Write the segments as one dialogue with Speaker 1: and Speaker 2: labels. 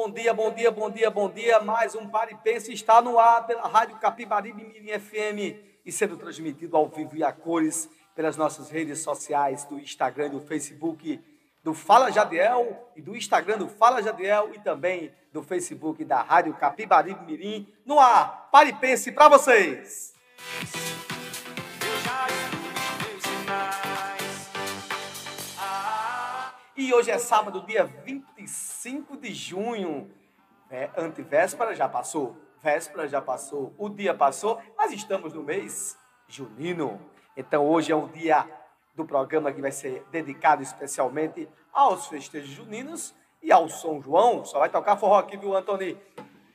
Speaker 1: Bom dia, bom dia, bom dia, bom dia. Mais um Paripense está no ar pela Rádio Capibaribe Mirim FM e sendo transmitido ao vivo e a cores pelas nossas redes sociais do Instagram do Facebook do Fala Jadiel e do Instagram do Fala Jadiel e também do Facebook da Rádio Capibaribe Mirim no ar. Paripense para vocês. E hoje é sábado, dia 25 de junho. É, antivéspera já passou, véspera já passou, o dia passou, mas estamos no mês junino. Então hoje é o dia do programa que vai ser dedicado especialmente aos festejos juninos e ao São João. Só vai tocar forró aqui, viu, Antony?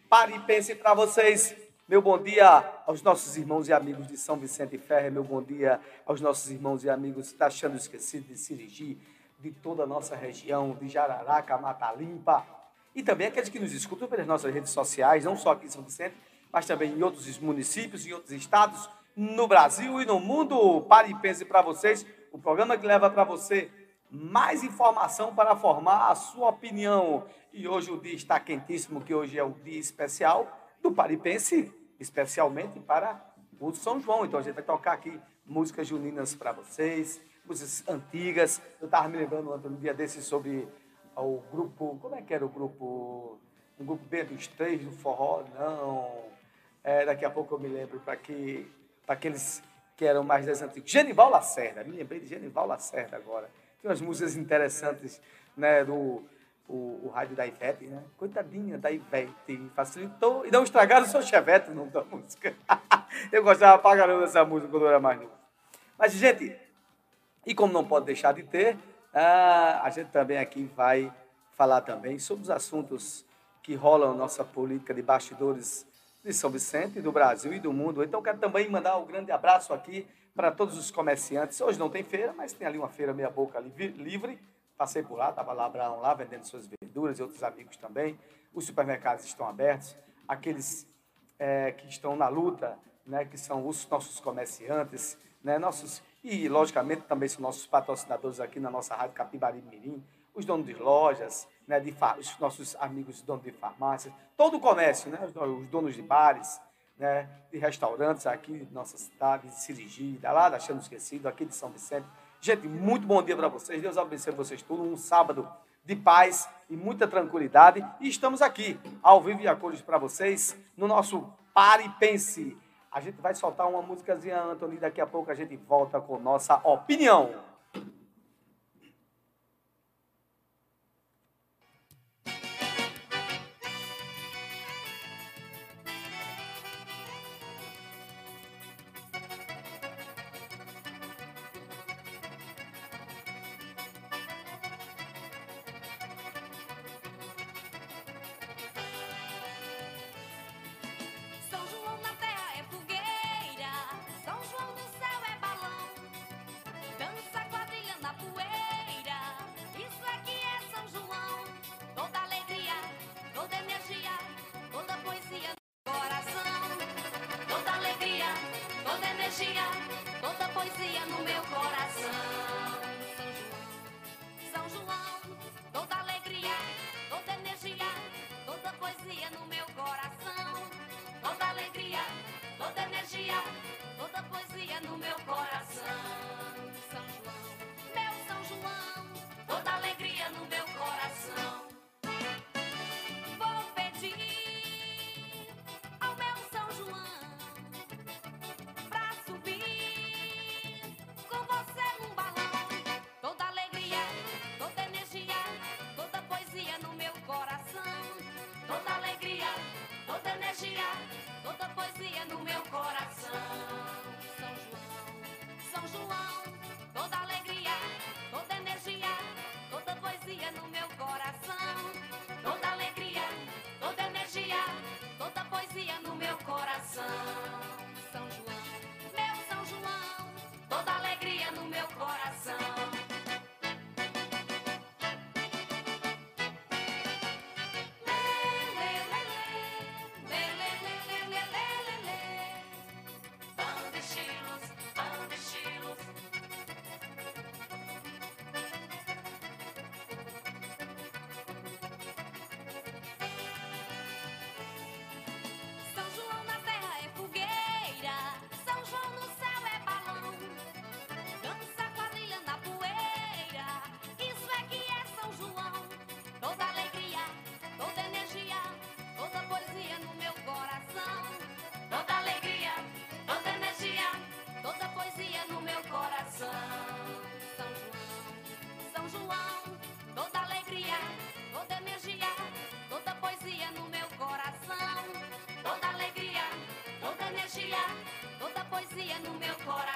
Speaker 1: Pare e pense para vocês. Meu bom dia aos nossos irmãos e amigos de São Vicente Ferre. Meu bom dia aos nossos irmãos e amigos da Chando Esquecido de Sirigi, de toda a nossa região, de Jararaca, Mata Limpa. E também aqueles que nos escutam pelas nossas redes sociais, não só aqui em São Vicente, mas também em outros municípios, em outros estados, no Brasil e no mundo. Pare e pense para vocês. O programa que leva para você mais informação para formar a sua opinião. E hoje o dia está quentíssimo, que hoje é o dia especial do Paripense, especialmente para o São João. Então a gente vai tocar aqui músicas juninas para vocês, músicas antigas. Eu estava me lembrando ontem, um dia desse sobre o grupo, como é que era o grupo? Um grupo B dos três do forró? Não. É, daqui a pouco eu me lembro para que aqueles que eram mais das antigas. Genival Lacerda, me lembrei de Genival Lacerda agora. Tem umas músicas interessantes, né, do o, o rádio da Ivete, né? Coitadinha da Ivete, facilitou e não estragaram o seu chevette no nome da música. eu gostava pra caramba dessa música quando eu era mais novo. Mas, gente, e como não pode deixar de ter, ah, a gente também aqui vai falar também sobre os assuntos que rolam nossa política de bastidores de São Vicente, do Brasil e do mundo. Então, quero também mandar um grande abraço aqui para todos os comerciantes. Hoje não tem feira, mas tem ali uma feira meia boca livre. Passei por lá, estava lá Abraão lá vendendo suas verduras e outros amigos também. Os supermercados estão abertos. Aqueles é, que estão na luta, né, que são os nossos comerciantes, né, nossos e logicamente também são nossos patrocinadores aqui na nossa rádio Capibari Mirim, os donos de lojas, né, de os nossos amigos donos de farmácias, todo o comércio, né, os do- os donos de bares, né, de restaurantes aqui de nossa cidade, de Sirigi, da lá da Chano Esquecido, aqui de São Vicente. Gente, muito bom dia para vocês. Deus abençoe vocês todos. Um sábado de paz e muita tranquilidade. E estamos aqui, ao vivo e a cores para vocês, no nosso Pare e Pense. A gente vai soltar uma músicazinha, e daqui a pouco a gente volta com nossa opinião.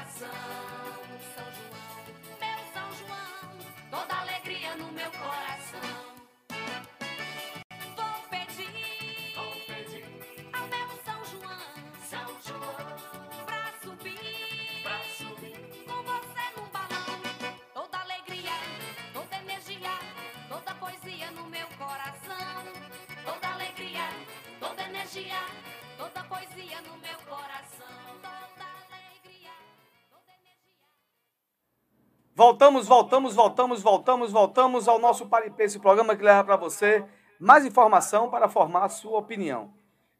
Speaker 2: coração.
Speaker 1: Voltamos, voltamos, voltamos, voltamos, voltamos ao nosso Paripense, programa que leva para você mais informação para formar a sua opinião.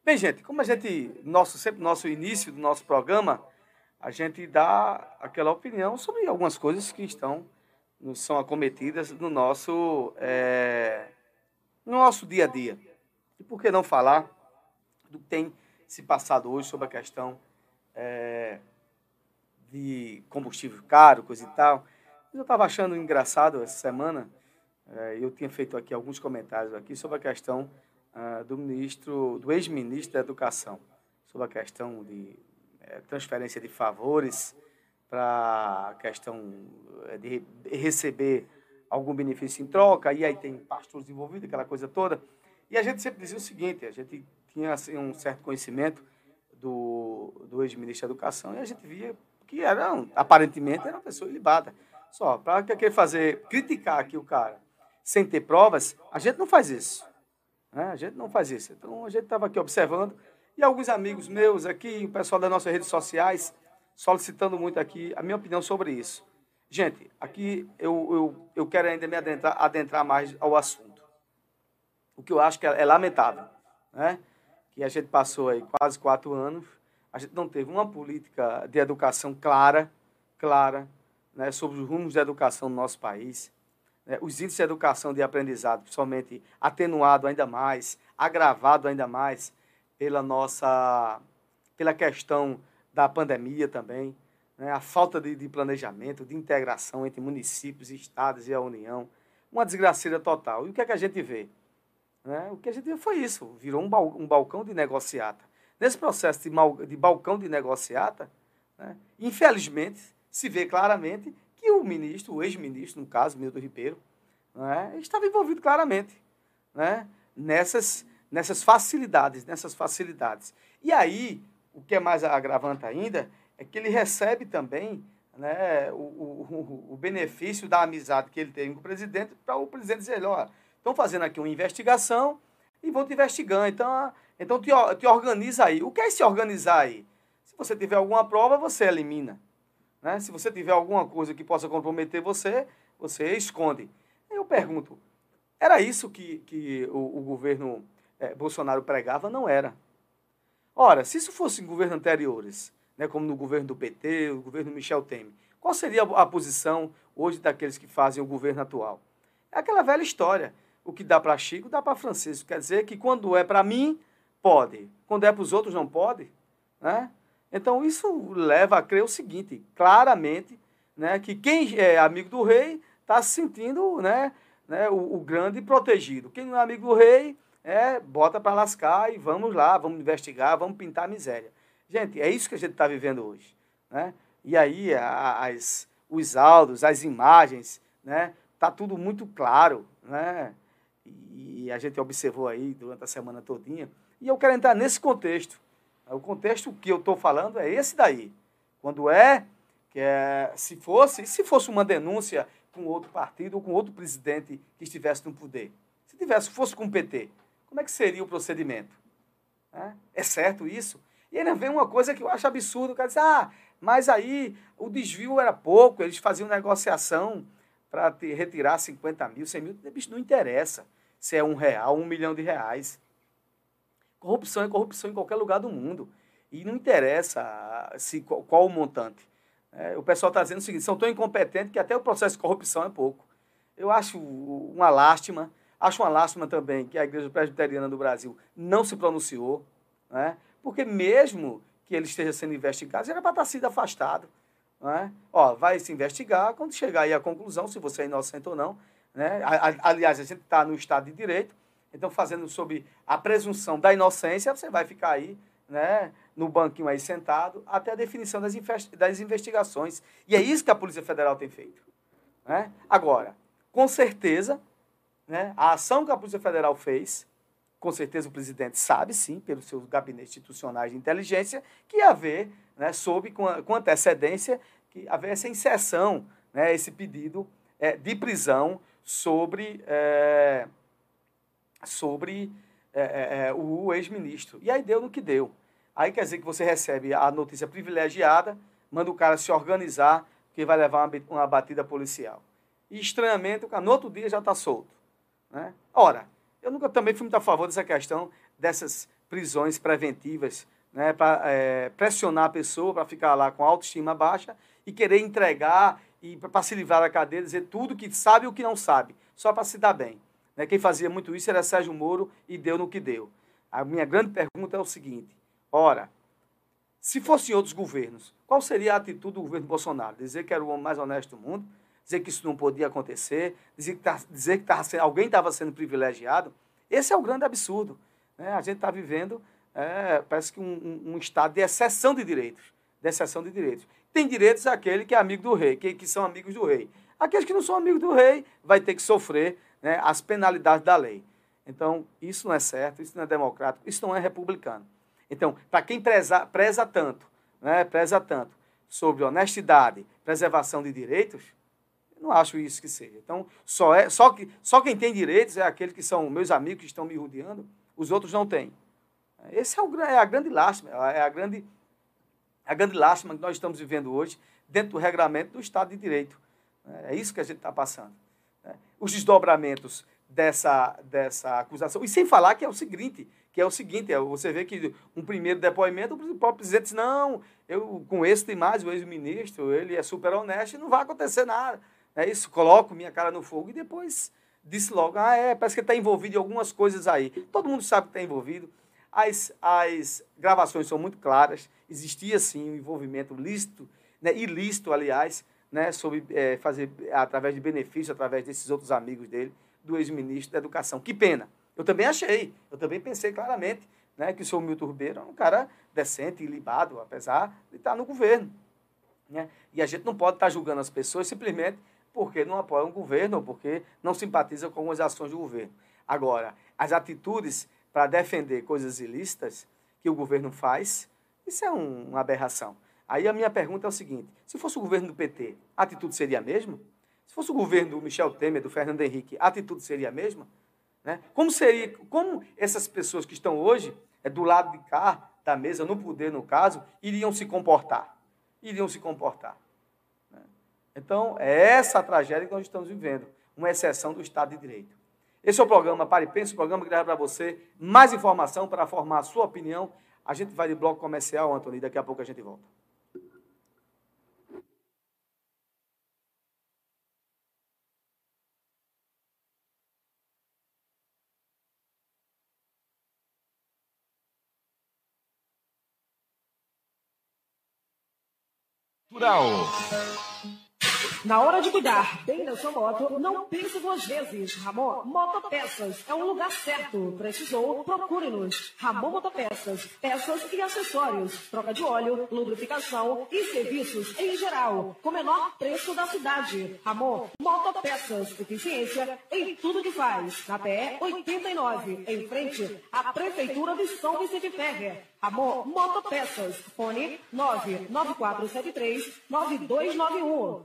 Speaker 1: Bem, gente, como a gente, nosso, sempre nosso início do nosso programa, a gente dá aquela opinião sobre algumas coisas que estão, são acometidas no nosso, é, no nosso dia a dia. E por que não falar do que tem se passado hoje sobre a questão é, de combustível caro, coisa e tal. Eu estava achando engraçado essa semana, é, eu tinha feito aqui alguns comentários aqui sobre a questão ah, do ministro, do ex-ministro da Educação, sobre a questão de é, transferência de favores para a questão é, de receber algum benefício em troca, e aí tem pastores envolvidos, aquela coisa toda. E a gente sempre dizia o seguinte, a gente tinha assim, um certo conhecimento do, do ex-ministro da Educação e a gente via que era, aparentemente, era uma pessoa ilibada. Só, para que fazer, criticar aqui o cara sem ter provas, a gente não faz isso. Né? A gente não faz isso. Então, a gente estava aqui observando e alguns amigos meus aqui, o pessoal das nossas redes sociais, solicitando muito aqui a minha opinião sobre isso. Gente, aqui eu, eu, eu quero ainda me adentrar, adentrar mais ao assunto. O que eu acho que é, é lamentável, né? Que a gente passou aí quase quatro anos, a gente não teve uma política de educação clara, clara, né, sobre os rumos da educação no nosso país. Né, os índices de educação de aprendizado, principalmente atenuado ainda mais, agravado ainda mais pela nossa, pela questão da pandemia também né, a falta de, de, planejamento, de integração entre municípios, estados e a União, uma desgraceira total. E o que é que a gente vê? Né? O que a gente vê foi isso, virou um, um balcão de negociata. Nesse processo de, mal, de balcão de negociata, né, infelizmente, se vê claramente que o ministro, o ex-ministro, no caso, Milton Ribeiro, né, estava envolvido claramente né, nessas, nessas facilidades, nessas facilidades. E aí, o que é mais agravante ainda, é que ele recebe também né, o, o, o benefício da amizade que ele tem com o presidente, para o presidente dizer, olha, estão fazendo aqui uma investigação e vão te investigando, então, então te, te organiza aí. O que é se organizar aí? Se você tiver alguma prova, você elimina. Né? Se você tiver alguma coisa que possa comprometer você, você esconde. Eu pergunto, era isso que, que o, o governo é, Bolsonaro pregava? Não era. Ora, se isso fosse em governos anteriores, né, como no governo do PT, o governo Michel Temer. Qual seria a posição hoje daqueles que fazem o governo atual? É aquela velha história. O que dá para Chico, dá para Francisco. Quer dizer que quando é para mim, pode. Quando é para os outros, não pode. Né? Então, isso leva a crer o seguinte, claramente, né, que quem é amigo do rei está se sentindo né, né, o, o, grande protegido. Quem não é amigo do rei, é, bota para lascar e vamos lá, vamos investigar, vamos pintar a miséria. Gente, é isso que a gente está vivendo hoje. Né? E aí, as, os áudios, as imagens, né? Está tudo muito claro, né? E a gente observou aí durante a semana todinha. E eu quero entrar nesse contexto. O contexto que eu estou falando é esse daí. Quando é que é, se fosse, se fosse uma denúncia com outro partido ou com outro presidente que estivesse no poder, se tivesse, fosse com o PT, como é que seria o procedimento? É, é certo isso? E ainda vem uma coisa que eu acho absurdo, o cara diz, ah, mas aí o desvio era pouco, eles faziam negociação para retirar 50 mil, 100 mil, não interessa se é um real, um milhão de reais. Corrupção é corrupção em qualquer lugar do mundo. E não interessa se, qual, qual o montante. É, o pessoal está dizendo o seguinte, são tão incompetentes que até o processo de corrupção é pouco. Eu acho uma lástima, acho uma lástima também que a Igreja Presbiteriana do Brasil não se pronunciou, né? Porque mesmo que ele esteja sendo investigado, era para estar sido afastado. Não é? Ó, vai se investigar, quando chegar aí a conclusão, se você é inocente ou não. Né? Aliás, a gente está no Estado de Direito, então fazendo sobre a presunção da inocência, você vai ficar aí né, no banquinho aí sentado até a definição das, das investigações. E é isso que a Polícia Federal tem feito. Né? Agora, com certeza, né, a ação que a Polícia Federal fez com certeza o presidente sabe, sim, pelos seus gabinetes institucionais de inteligência, que haver, né, soube com, com antecedência, que haver essa inserção, né, esse pedido é, de prisão sobre, é, sobre é, é, é o ex-ministro. E aí deu no que deu. Aí quer dizer que você recebe a notícia privilegiada, manda o cara se organizar, que vai levar uma, uma batida policial. E estranhamente, o cara no outro dia já está solto. Né? Ora, eu nunca também fui muito a favor dessa questão dessas prisões preventivas, né, para pressionar a pessoa para ficar lá com autoestima baixa e querer entregar e para se livrar da cadeia, dizer tudo que sabe e o que não sabe, só para se dar bem. Né? Quem fazia muito isso era Sérgio Moro e deu no que deu. A minha grande pergunta é o seguinte: ora, se fossem outros governos, qual seria a atitude do governo Bolsonaro? Dizer que era o homem mais honesto do mundo? Dizer que isso não podia acontecer? Dizer que, tá, dizer que alguém estava sendo privilegiado? Esse é o grande absurdo. Né? A gente está vivendo, é, parece que um, um, um estado de exceção de direitos. De exceção de direitos. Tem direitos aquele que é amigo do rei, que, que são amigos do rei. Aqueles que não são amigos do rei vai ter que sofrer né, as penalidades da lei. Então, isso não é certo, isso não é democrático, isso não é republicano. Então, para quem preza, preza tanto, né, preza tanto sobre honestidade, preservação de direitos, não acho isso que seja. Então, só, é, só, que, só quem tem direitos é aqueles que são meus amigos que estão me rodeando, os outros não têm. Esse é, o, é a grande lástima, é a grande, a grande lástima que nós estamos vivendo hoje dentro do regramento do Estado de Direito. É isso que a gente está passando. Os desdobramentos dessa, dessa acusação. E sem falar que é o seguinte, que é o seguinte, é, você vê que um primeiro depoimento, o próprio presidente diz, não, eu com esse tem mais, o ex-ministro, ele é super honesto e não vai acontecer nada. É isso, coloco minha cara no fogo e depois disse logo, ah, é, parece que está envolvido em algumas coisas aí. Todo mundo sabe que está envolvido. As, as gravações são muito claras, existia sim um envolvimento lícito, né, ilícito, aliás, né, sobre é, fazer através de benefício, através desses outros amigos dele, do ex-ministro da Educação. Que pena. Eu também achei, eu também pensei claramente né, que o senhor Milton Ribeiro é um cara decente libado, apesar de estar no governo. Né? E a gente não pode estar julgando as pessoas simplesmente porque não apoiam o governo ou porque não simpatizam com as ações do governo. Agora, as atitudes para defender coisas ilícitas que o governo faz, isso é um, uma aberração. Aí a minha pergunta é o seguinte: se fosse o governo do PT, a atitude seria a mesma? Se fosse o governo do Michel Temer, do Fernando Henrique, a atitude seria a mesma? Né? Como seria, como essas pessoas que estão hoje é, do lado de cá da mesa, no poder no caso, iriam se comportar? Iriam se comportar. Né? Então, é essa a tragédia que nós estamos vivendo, uma exceção do Estado de Direito. Esse é o programa Pare e Pense, o programa que leva para você mais informação para formar a sua opinião. A gente vai de bloco comercial, Antônio, daqui a pouco a gente volta.
Speaker 3: Rural.
Speaker 4: Na hora de cuidar bem da sua moto, não pense duas vezes. Ramon Motopeças é um lugar certo. Precisou? Procure-nos. Ramon Motopeças, peças e acessórios, troca de óleo, lubrificação e serviços em geral, com o menor preço da cidade. Ramon Motopeças, eficiência em tudo que faz. Na PE 89, em frente à Prefeitura de São Vicente Ferrer. Ramon Motopeças, fone 99473 9291.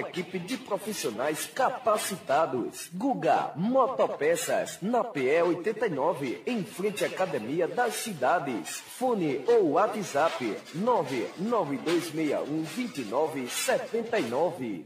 Speaker 5: equipe de profissionais capacitados. Guga Motopeças, na PE 89, em frente à Academia das Cidades. Fone ou WhatsApp 992612979.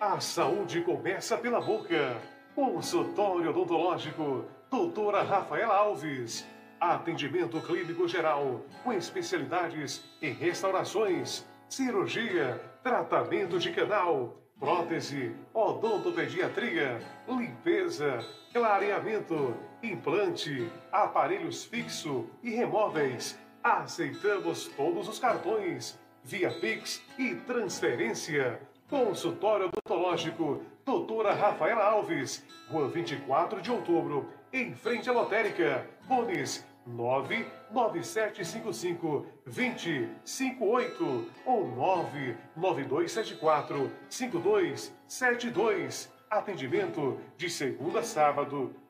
Speaker 6: A saúde começa pela boca. Consultório odontológico, doutora Rafaela Alves. Atendimento clínico geral, com especialidades em restaurações, cirurgia, tratamento de canal, prótese, odontopediatria, limpeza, clareamento, implante, aparelhos fixo e remóveis. Aceitamos todos os cartões, via Pix e transferência. Consultório odontológico, doutora Rafaela Alves, Rua 24 de outubro, em frente à lotérica. Fones 99755 2058 ou 99274 5272. Atendimento de segunda a sábado,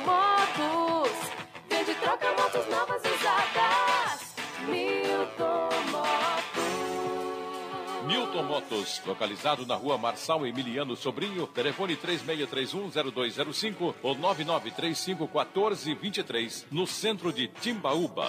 Speaker 7: Motos. Vende troca motos novas usadas. Milton Motos.
Speaker 8: Milton Motos, localizado na rua Marçal Emiliano Sobrinho, telefone 3631-0205 ou 9935-1423, no centro de Timbaúba.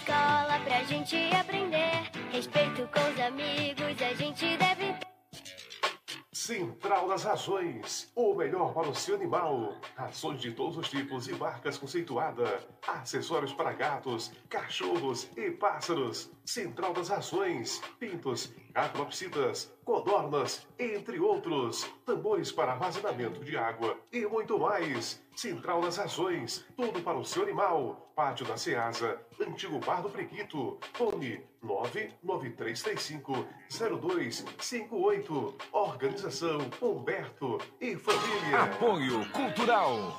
Speaker 9: escola pra gente aprender. Respeito com os amigos, a gente deve.
Speaker 6: Central das Rações, o melhor para o seu animal. Rações de todos os tipos e marcas conceituada. Acessórios para gatos, cachorros e pássaros. Central das Rações, pintos, calopsitas, codornas, entre outros. Tambores para armazenamento de água e muito mais. Central das Rações, tudo para o seu animal. Pátio da Ceasa, Antigo Bar do Prequito. Fone 99335 0258. Organização Humberto e Família.
Speaker 3: Apoio Cultural.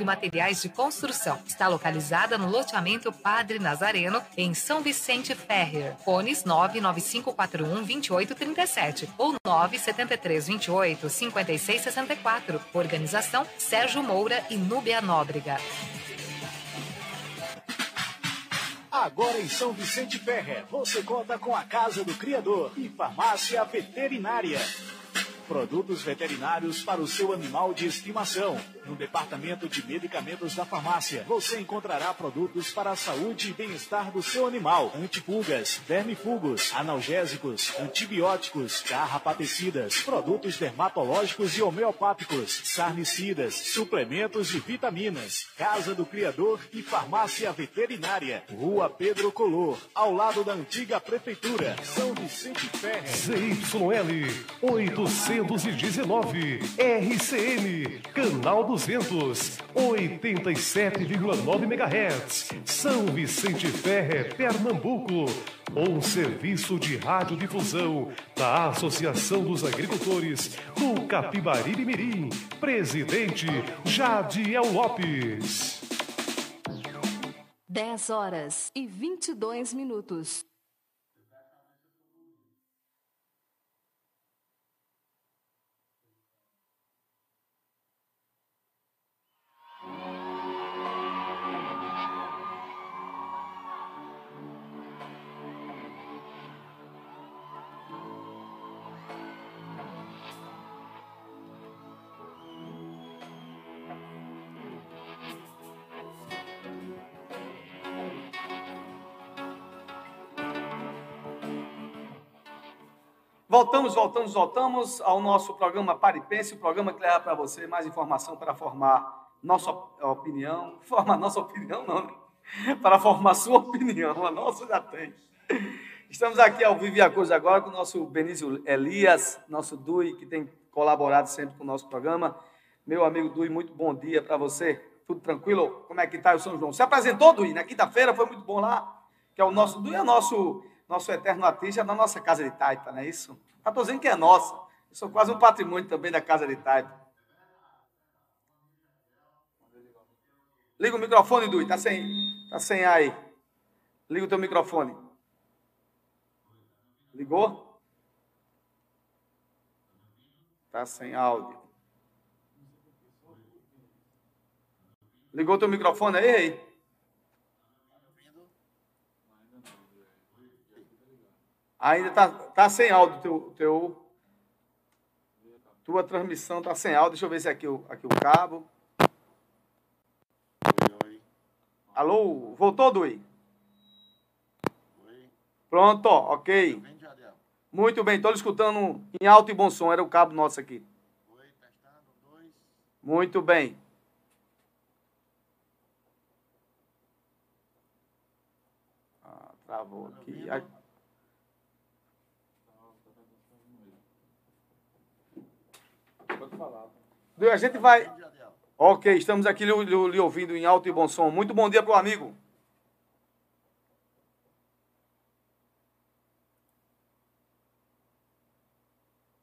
Speaker 10: Materiais de Construção. Está localizada no loteamento Padre Nazareno, em São Vicente Ferrer. Fones 995412837 ou 973285664. Organização Sérgio Moura e Núbia Nóbrega.
Speaker 11: Agora em São Vicente Ferrer, você conta com a Casa do Criador e Farmácia Veterinária. Produtos veterinários para o seu animal de estimação. No departamento de medicamentos da farmácia, você encontrará produtos para a saúde e bem-estar do seu animal: antipulgas, vermifugos, analgésicos, antibióticos, carrapaticidas, produtos dermatológicos e homeopáticos, sarnicidas, suplementos e vitaminas. Casa do Criador e Farmácia Veterinária. Rua Pedro Color, ao lado da antiga prefeitura. São Vicente Ferre.
Speaker 6: ZYL 819 RCN, Canal dos 200, 87,9 MHz. São Vicente Ferre, Pernambuco. Um serviço de radiodifusão da Associação dos Agricultores do Capibari Mirim. Presidente Jadiel Lopes.
Speaker 12: 10 horas e 22 minutos.
Speaker 1: Voltamos, voltamos, voltamos ao nosso programa Paripense, o programa que leva para você mais informação para formar nossa opinião. Formar nossa opinião, não, né? Para formar sua opinião, a nossa já tem. Estamos aqui ao vivo e a coisa agora com o nosso Benício Elias, nosso Dui, que tem colaborado sempre com o nosso programa. Meu amigo Dui, muito bom dia para você. Tudo tranquilo? Como é que está o São João? Se apresentou, Dui, na quinta-feira, foi muito bom lá. Que é o nosso Dui, é o nosso nosso eterno artista da nossa casa de taipa, não é isso? Estou dizendo que é nossa. Eu sou quase um patrimônio também da casa de taipa. Liga o microfone, Dui. Tá sem, tá sem aí. Liga o teu microfone. Ligou? Tá sem áudio. Ligou o teu microfone aí, aí? Ainda tá, tá sem áudio teu, teu tua transmissão tá sem áudio. Deixa eu ver se é aqui o aqui o cabo. Alô, voltou, Dui? Pronto, ok. Muito bem, estou escutando em alto e bom som. Era o cabo nosso aqui. Muito bem. Ah, travou aqui.
Speaker 13: Pode falar.
Speaker 1: A gente vai. Ok, estamos aqui lhe, lhe- lhe ouvindo em alto e bom som. Muito bom dia para o amigo.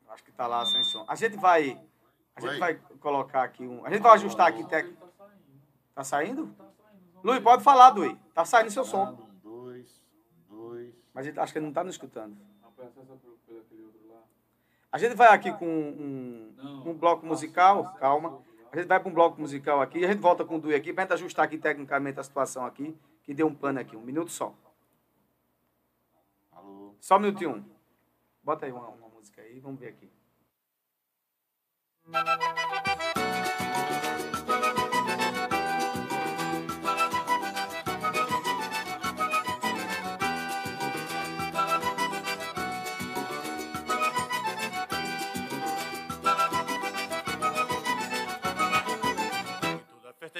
Speaker 1: Acho que está lá sem som. A gente vai. A gente
Speaker 13: Oi.
Speaker 1: vai colocar aqui um. A gente vai ajustar aqui. Tec... Tá saindo? Luiz, pode falar, Luiz. Tá saindo seu som.
Speaker 13: Dois, dois.
Speaker 1: Mas gente acho que ele não está nos escutando.
Speaker 13: Por aquele outro.
Speaker 1: A gente vai aqui com um, um bloco musical, calma. A gente vai para um bloco musical aqui, a gente volta com o Dui aqui, para gente ajustar aqui tecnicamente a situação aqui, que deu um pano aqui, um minuto só.
Speaker 13: Alô.
Speaker 1: Só um minutinho. Bota aí uma, uma música aí, vamos ver aqui.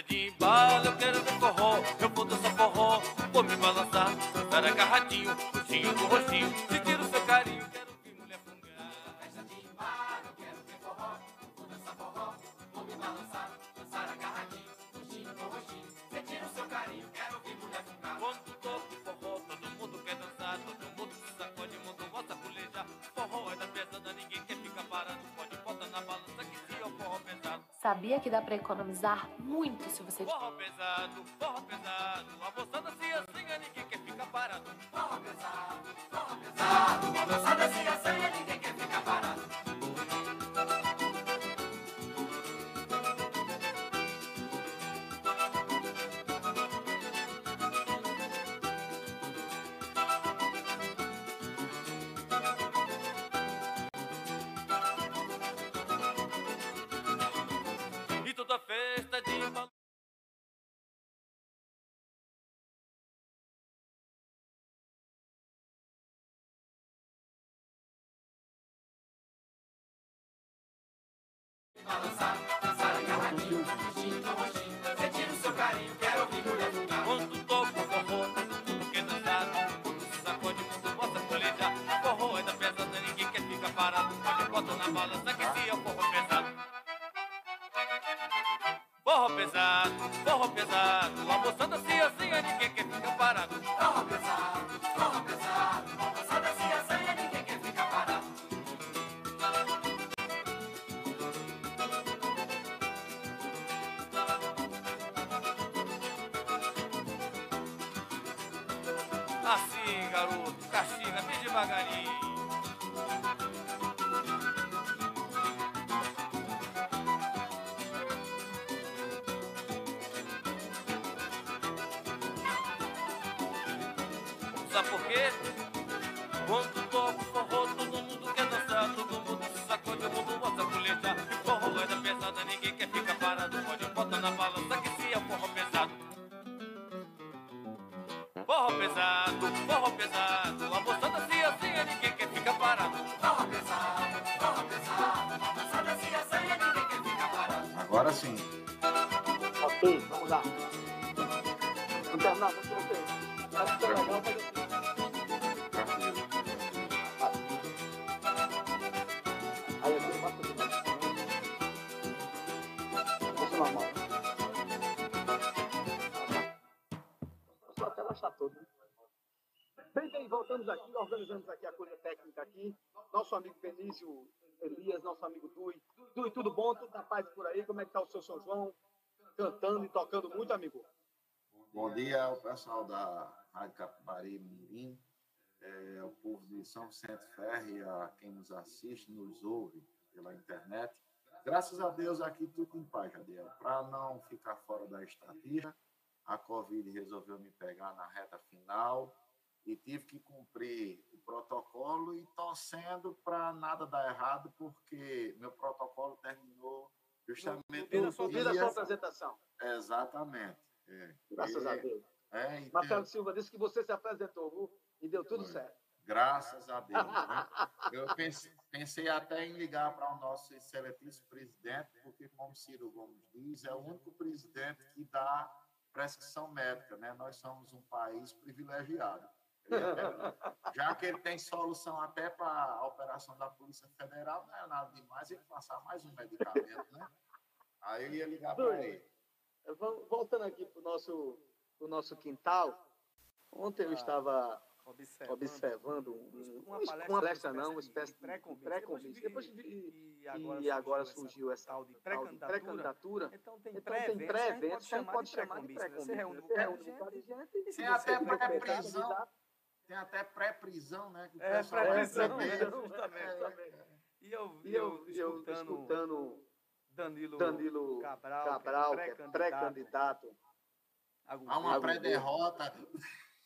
Speaker 14: De embalo, eu quero ver forró. Eu vou dançar forró, vou me balançar. Dançar agarradinho, roxinho no roxinho. Sentir
Speaker 7: Sabia que dá pra economizar muito se você
Speaker 14: Forró pesado, forró pesado. A moçada se ninguém quer ficar parado. Forró pesado, forró pesado. Balançar,
Speaker 15: organizamos aqui a coisa técnica aqui. Nosso amigo Benício Elias, nosso amigo Dui. Dui, tudo bom? Tudo na paz por aí? Como é que tá o seu São João? Cantando e tocando muito, amigo?
Speaker 16: Bom dia ao pessoal da Rádio Capibari Mirim, é, ao povo de São Vicente Ferre, a quem nos assiste, nos ouve pela internet. Graças a Deus aqui tudo em paz, Jadiel. Para não ficar fora da estatística, a Covid resolveu me pegar na reta final e tive que cumprir o protocolo e torcendo para nada dar errado, porque meu protocolo terminou justamente
Speaker 15: Vida,
Speaker 16: no
Speaker 15: sua, vida, sua apresentação.
Speaker 16: Exatamente. é.
Speaker 15: Graças
Speaker 16: E-
Speaker 15: a Deus.
Speaker 16: É, e
Speaker 15: Marcelo Silva disse que você se apresentou, viu? E deu tudo certo.
Speaker 16: Graças a Deus. né? Eu pensei, pensei até em ligar para o nosso excelentíssimo presidente, porque, como Ciro Gomes diz, é o único presidente que dá prescrição médica. Né? Nós somos um país privilegiado. Já que ele tem solução até para a operação da Polícia Federal, não é nada demais ele passar mais um medicamento, né? Aí eu ia ligar para ele.
Speaker 15: Voltando aqui para o nosso, pro nosso quintal, ontem eu estava observando,
Speaker 1: observando
Speaker 15: um-
Speaker 1: uma
Speaker 15: uma
Speaker 1: palestra,
Speaker 15: palestra
Speaker 1: uma
Speaker 15: não, uma
Speaker 1: espécie
Speaker 15: de
Speaker 1: de
Speaker 15: pré-convite. Depois vi,
Speaker 1: Depois vi-
Speaker 15: e agora surgiu essa tal de
Speaker 1: pré-candidatura.
Speaker 15: pré-candidatura.
Speaker 1: Então tem
Speaker 15: Então tem
Speaker 1: pré-eventos,
Speaker 15: pré-eventos,
Speaker 1: a
Speaker 15: a
Speaker 1: gente
Speaker 15: pode chamar de
Speaker 1: pré-convite, né? Você reúne um bocado de
Speaker 15: de
Speaker 1: gente,
Speaker 15: gente. e se
Speaker 16: até pré-prisão. Tem até pré-prisão, né? Que
Speaker 15: É, pré-prisão, é, justamente,
Speaker 16: É.
Speaker 1: E eu,
Speaker 15: E eu, eu escutando
Speaker 1: Danilo,
Speaker 15: Danilo
Speaker 1: Cabral,
Speaker 15: Cabral,
Speaker 1: que é
Speaker 15: é pré-candidato.
Speaker 16: Há uma pré-derrota.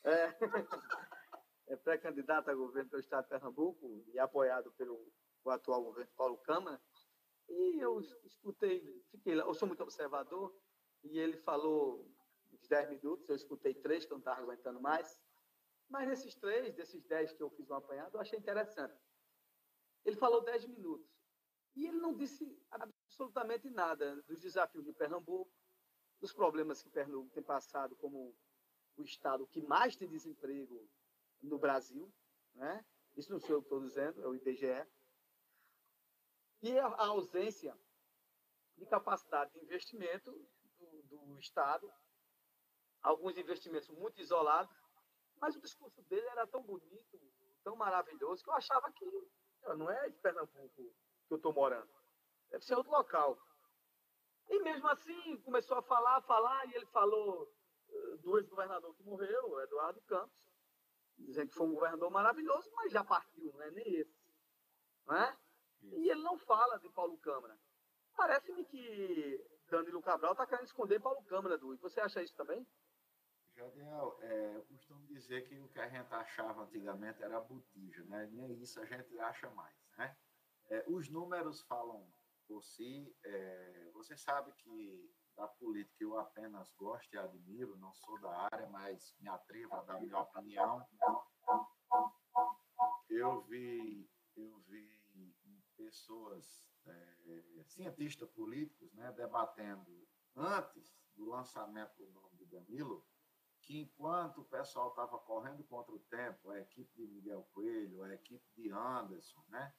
Speaker 15: É, é pré-candidato a governo pelo Estado de Pernambuco e apoiado pelo o atual governo Paulo Câmara. E eu escutei, fiquei lá, eu sou muito observador, e ele falou uns 10 minutos, eu escutei três, que eu não estava aguentando mais. Mas nesses três, desses 10 que eu fiz um apanhado, eu achei interessante. Ele falou 10 minutos. E ele não disse absolutamente nada dos desafios de Pernambuco, dos problemas que Pernambuco tem passado como o estado que mais tem desemprego no Brasil. Né? Isso não sou eu que estou dizendo, é o IBGE. E a, a ausência de capacidade de investimento do, do Estado, alguns investimentos muito isolados, mas o discurso dele era tão bonito, tão maravilhoso, que eu achava que não é de Pernambuco que eu estou morando, deve ser outro local. E mesmo assim, começou a falar, a falar, e ele falou eh, do ex-governador que morreu, o Eduardo Campos, dizendo que foi um governador maravilhoso, mas já partiu, não é nem esse. Não é? E ele não fala de Paulo Câmara. Parece-me que Danilo Cabral está querendo esconder Paulo Câmara, Du. E você acha isso também?
Speaker 16: Jadiel, é, eu costumo dizer que o que a gente achava antigamente era botija, né? Nem isso a gente acha mais, né? É, os números falam por si. é, você sabe que da política eu apenas gosto e admiro, não sou da área, mas me atrevo a dar minha opinião. Eu vi, eu vi pessoas, é, cientistas políticos, né, debatendo antes do lançamento do nome de Danilo, que enquanto o pessoal estava correndo contra o tempo, a equipe de Miguel Coelho, a equipe de Anderson, né,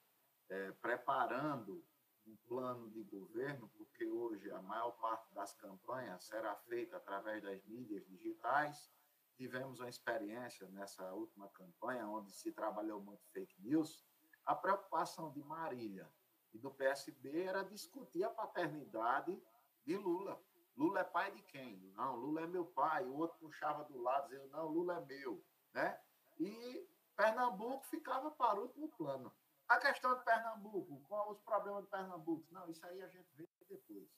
Speaker 16: é, preparando um plano de governo, porque hoje a maior parte das campanhas será feita através das mídias digitais. Tivemos uma experiência nessa última campanha, onde se trabalhou muito fake news. A preocupação de Marília e do PSB era discutir a paternidade de Lula. Lula é pai de quem? Não, Lula é meu pai. O outro puxava do lado, dizendo, não, Lula é meu. Né? E Pernambuco ficava para último plano. A questão de Pernambuco, qual os problemas de Pernambuco? Não, isso aí a gente vê depois.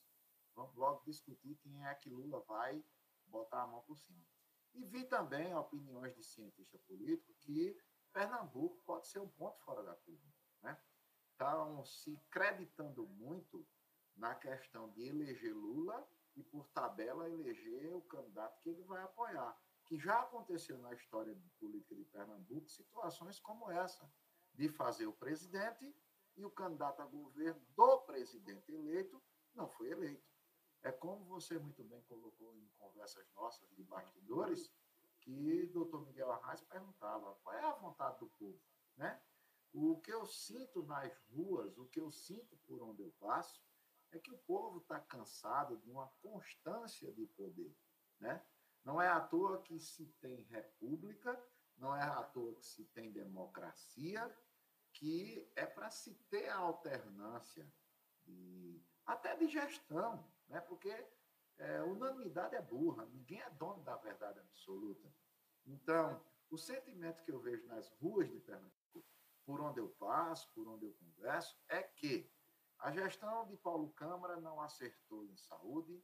Speaker 16: Vamos logo discutir quem é que Lula vai botar a mão por cima. E vi também opiniões de cientista político que Pernambuco pode ser um ponto fora da curva. Né? Estão se creditando muito na questão de eleger Lula e, por tabela, eleger o candidato que ele vai apoiar. Que já aconteceu na história política de Pernambuco situações como essa de fazer o presidente e o candidato a governo do presidente eleito não foi eleito. É como você muito bem colocou em conversas nossas de bastidores, que doutor Miguel Arraes perguntava qual é a vontade do povo, né? O que eu sinto nas ruas, o que eu sinto por onde eu passo, é que o povo está cansado de uma constância de poder, né? Não é à toa que se tem república, não é à toa que se tem democracia, que é para se ter a alternância, de, até de gestão, né? porque é, unanimidade é burra, ninguém é dono da verdade absoluta. Então, o sentimento que eu vejo nas ruas de Pernambuco, por onde eu passo, por onde eu converso, é que a gestão de Paulo Câmara não acertou em saúde,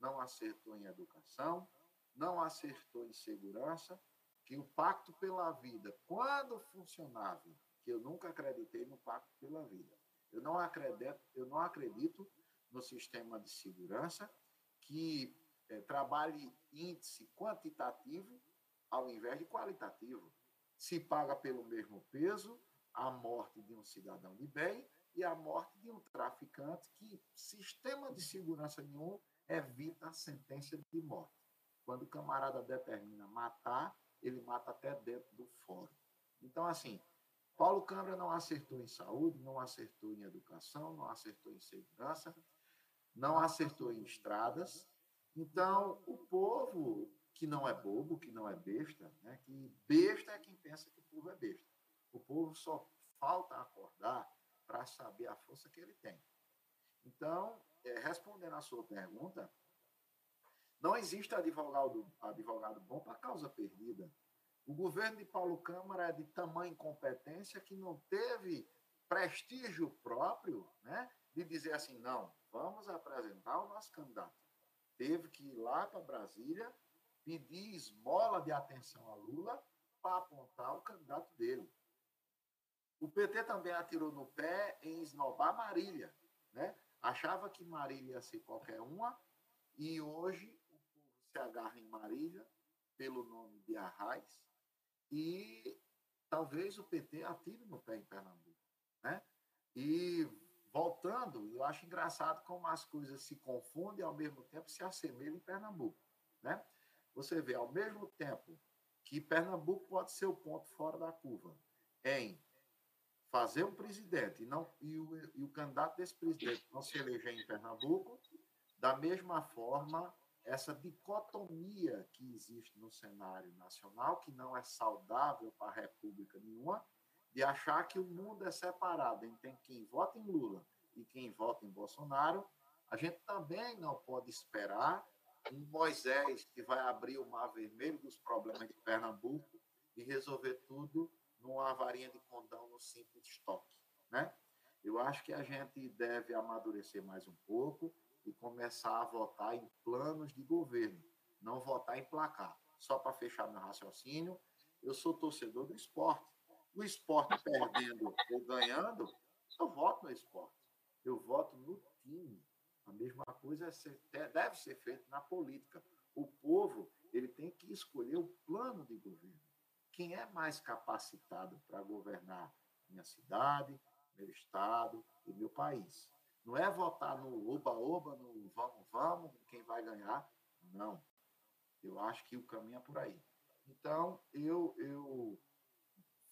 Speaker 16: não acertou em educação, não acertou em segurança, que o Pacto pela Vida, quando funcionava, que eu nunca acreditei no Pacto pela Vida. Eu não acredito, eu não acredito no sistema de segurança que é, trabalhe índice quantitativo ao invés de qualitativo. Se paga pelo mesmo peso a morte de um cidadão de bem e a morte de um traficante que sistema de segurança nenhum evita a sentença de morte. Quando o camarada determina matar, ele mata até dentro do fórum. Então, assim, Paulo Câmara não acertou em saúde, não acertou em educação, não acertou em segurança, não acertou em estradas. Então, o povo, que não é bobo, que não é besta, né, que besta é quem pensa que o povo é besta. O povo só falta acordar para saber a força que ele tem. Então, é, respondendo à sua pergunta, não existe advogado, advogado bom para causa perdida. O governo de Paulo Câmara é de tamanha incompetência que não teve prestígio próprio né, de dizer assim: não, vamos apresentar o nosso candidato. Teve que ir lá para Brasília pedir esmola de atenção a Lula para apontar o candidato dele. O PT também atirou no pé em esnobar Marília. Né? Achava que Marília ia ser qualquer uma, e hoje o povo se agarra em Marília pelo nome de Arraes, e talvez o PT atire no pé em Pernambuco. Né? E voltando, eu acho engraçado como as coisas se confundem e ao mesmo tempo se assemelham em Pernambuco. Né? Você vê, ao mesmo tempo que Pernambuco pode ser o ponto fora da curva em fazer um presidente e, não, e, o, e o candidato desse presidente não se eleger em Pernambuco, da mesma forma essa dicotomia que existe no cenário nacional, que não é saudável para a República nenhuma, de achar que o mundo é separado entre quem vota em Lula e quem vota em Bolsonaro, a gente também não pode esperar um Moisés que vai abrir o mar vermelho dos problemas de Pernambuco e resolver tudo numa varinha de condão no simples estoque, né? Eu acho que a gente deve amadurecer mais um pouco, e começar a votar em planos de governo, não votar em placar. Só para fechar meu raciocínio, eu sou torcedor do esporte. O esporte perdendo ou ganhando, eu voto no esporte. Eu voto no time. A mesma coisa é deve ser feita na política. O povo ele tem que escolher o plano de governo. Quem é mais capacitado para governar minha cidade, meu estado e meu país? Não é votar no oba-oba, no vamos-vamos, quem vai ganhar. Não. Eu acho que o caminho é por aí. Então, eu, eu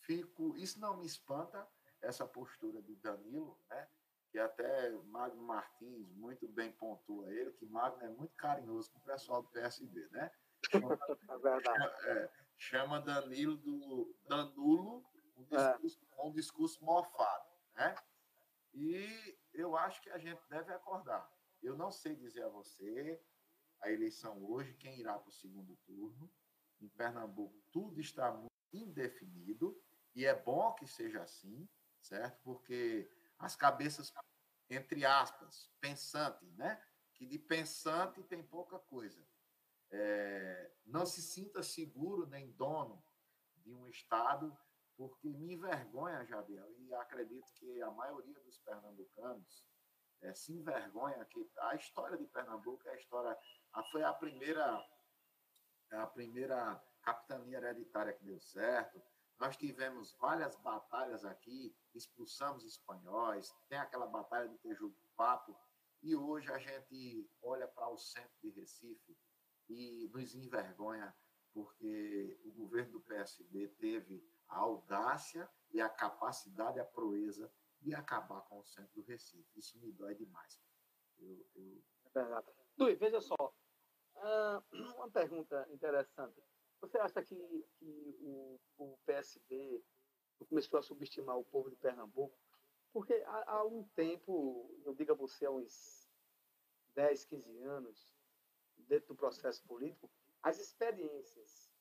Speaker 16: fico. Isso não me espanta, essa postura de Danilo, né? que até Magno Martins muito bem pontua ele, que Magno é muito carinhoso com o pessoal do PSB, né?
Speaker 15: É verdade.
Speaker 16: é, chama Danilo do Danulo um discurso, com um discurso mofado, né? E eu acho que a gente deve acordar. Eu não sei dizer a você a eleição hoje, quem irá para o segundo turno. Em Pernambuco, tudo está muito indefinido, e é bom que seja assim, certo? Porque as cabeças, entre aspas, pensantes, né? Que de pensante tem pouca coisa. É, não se sinta seguro nem dono de um Estado, porque me envergonha, Jadiel, e acredito que a maioria dos pernambucanos é, se envergonha que a história de Pernambuco é a história, a- foi a primeira a primeira capitania hereditária que deu certo. Nós tivemos várias batalhas aqui, expulsamos espanhóis, tem aquela batalha do Tejupapo, e hoje a gente olha para o centro de Recife e nos envergonha porque o governo do PSB teve a audácia e a capacidade, a proeza de acabar com o centro do Recife. Isso me dói demais. Eu, eu...
Speaker 15: É verdade. Luiz, veja só. Ah, uma pergunta interessante. Você acha que, que o, o PSB começou a subestimar o povo de Pernambuco? Porque há, há um tempo, eu digo a você, há uns 10, 15 anos, dentro do processo político, as experiências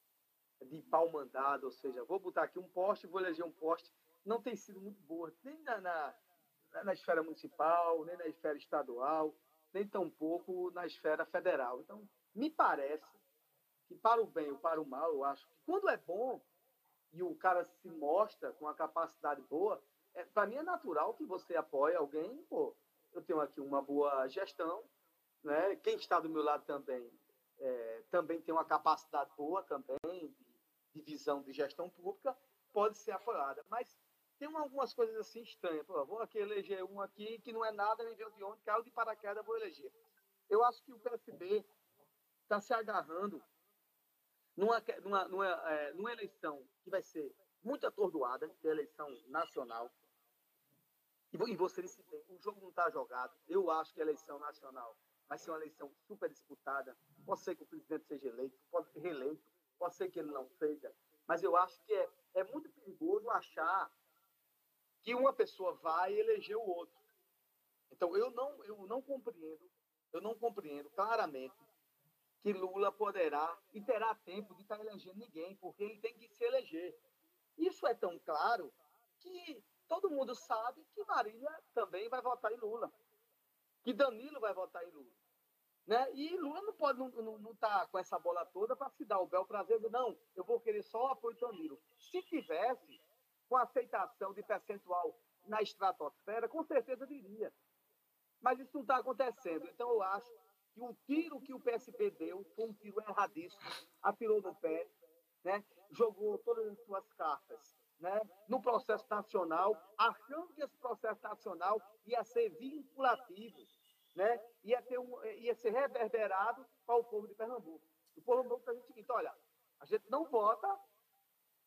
Speaker 15: de pau mandado, ou seja, vou botar aqui um poste, vou eleger um poste, não tem sido muito boa, nem na, na, na esfera municipal, nem na esfera estadual, nem tampouco na esfera federal. Então, me parece que para o bem ou para o mal, eu acho que quando é bom e o cara se mostra com uma capacidade boa, é, para mim é natural que você apoie alguém, pô, eu tenho aqui uma boa gestão, né? quem está do meu lado também é, também tem uma capacidade boa também de, de visão de gestão pública, pode ser apoiada. Mas tem algumas coisas assim estranhas. Pô, vou aqui eleger um aqui que não é nada, nem veio de onde, caiu de paraquedas, vou eleger. Eu acho que o PSB está se agarrando numa, numa, numa, é, numa eleição que vai ser muito atordoada, que é a eleição nacional. E, e você disse bem, o jogo não está jogado. Eu acho que a eleição nacional vai ser uma eleição super disputada. Pode ser que o presidente seja eleito, pode ser reeleito, pode ser que ele não seja. Mas eu acho que é, é muito perigoso achar que uma pessoa vai eleger o outro. Então, eu não, eu não compreendo, eu não compreendo claramente que Lula poderá e terá tempo de estar elegendo ninguém, porque ele tem que se eleger. Isso é tão claro que todo mundo sabe que Marília também vai votar em Lula, que Danilo vai votar em Lula. Né? E Lula não pode não não, não tá com essa bola toda para se dar o bel prazer de não, eu vou querer só o apoio de Danilo. Se tivesse com aceitação de percentual na estratosfera, com certeza diria. Mas isso não está acontecendo. Então eu acho que o tiro que o PSB deu foi um tiro erradíssimo, atirou no pé, né? jogou todas as suas cartas né? no processo nacional, achando que esse processo nacional ia ser vinculativo, né? ia, ter um, ia ser reverberado para o povo de Pernambuco. O povo de Pernambuco está dizendo o seguinte, olha, a gente não vota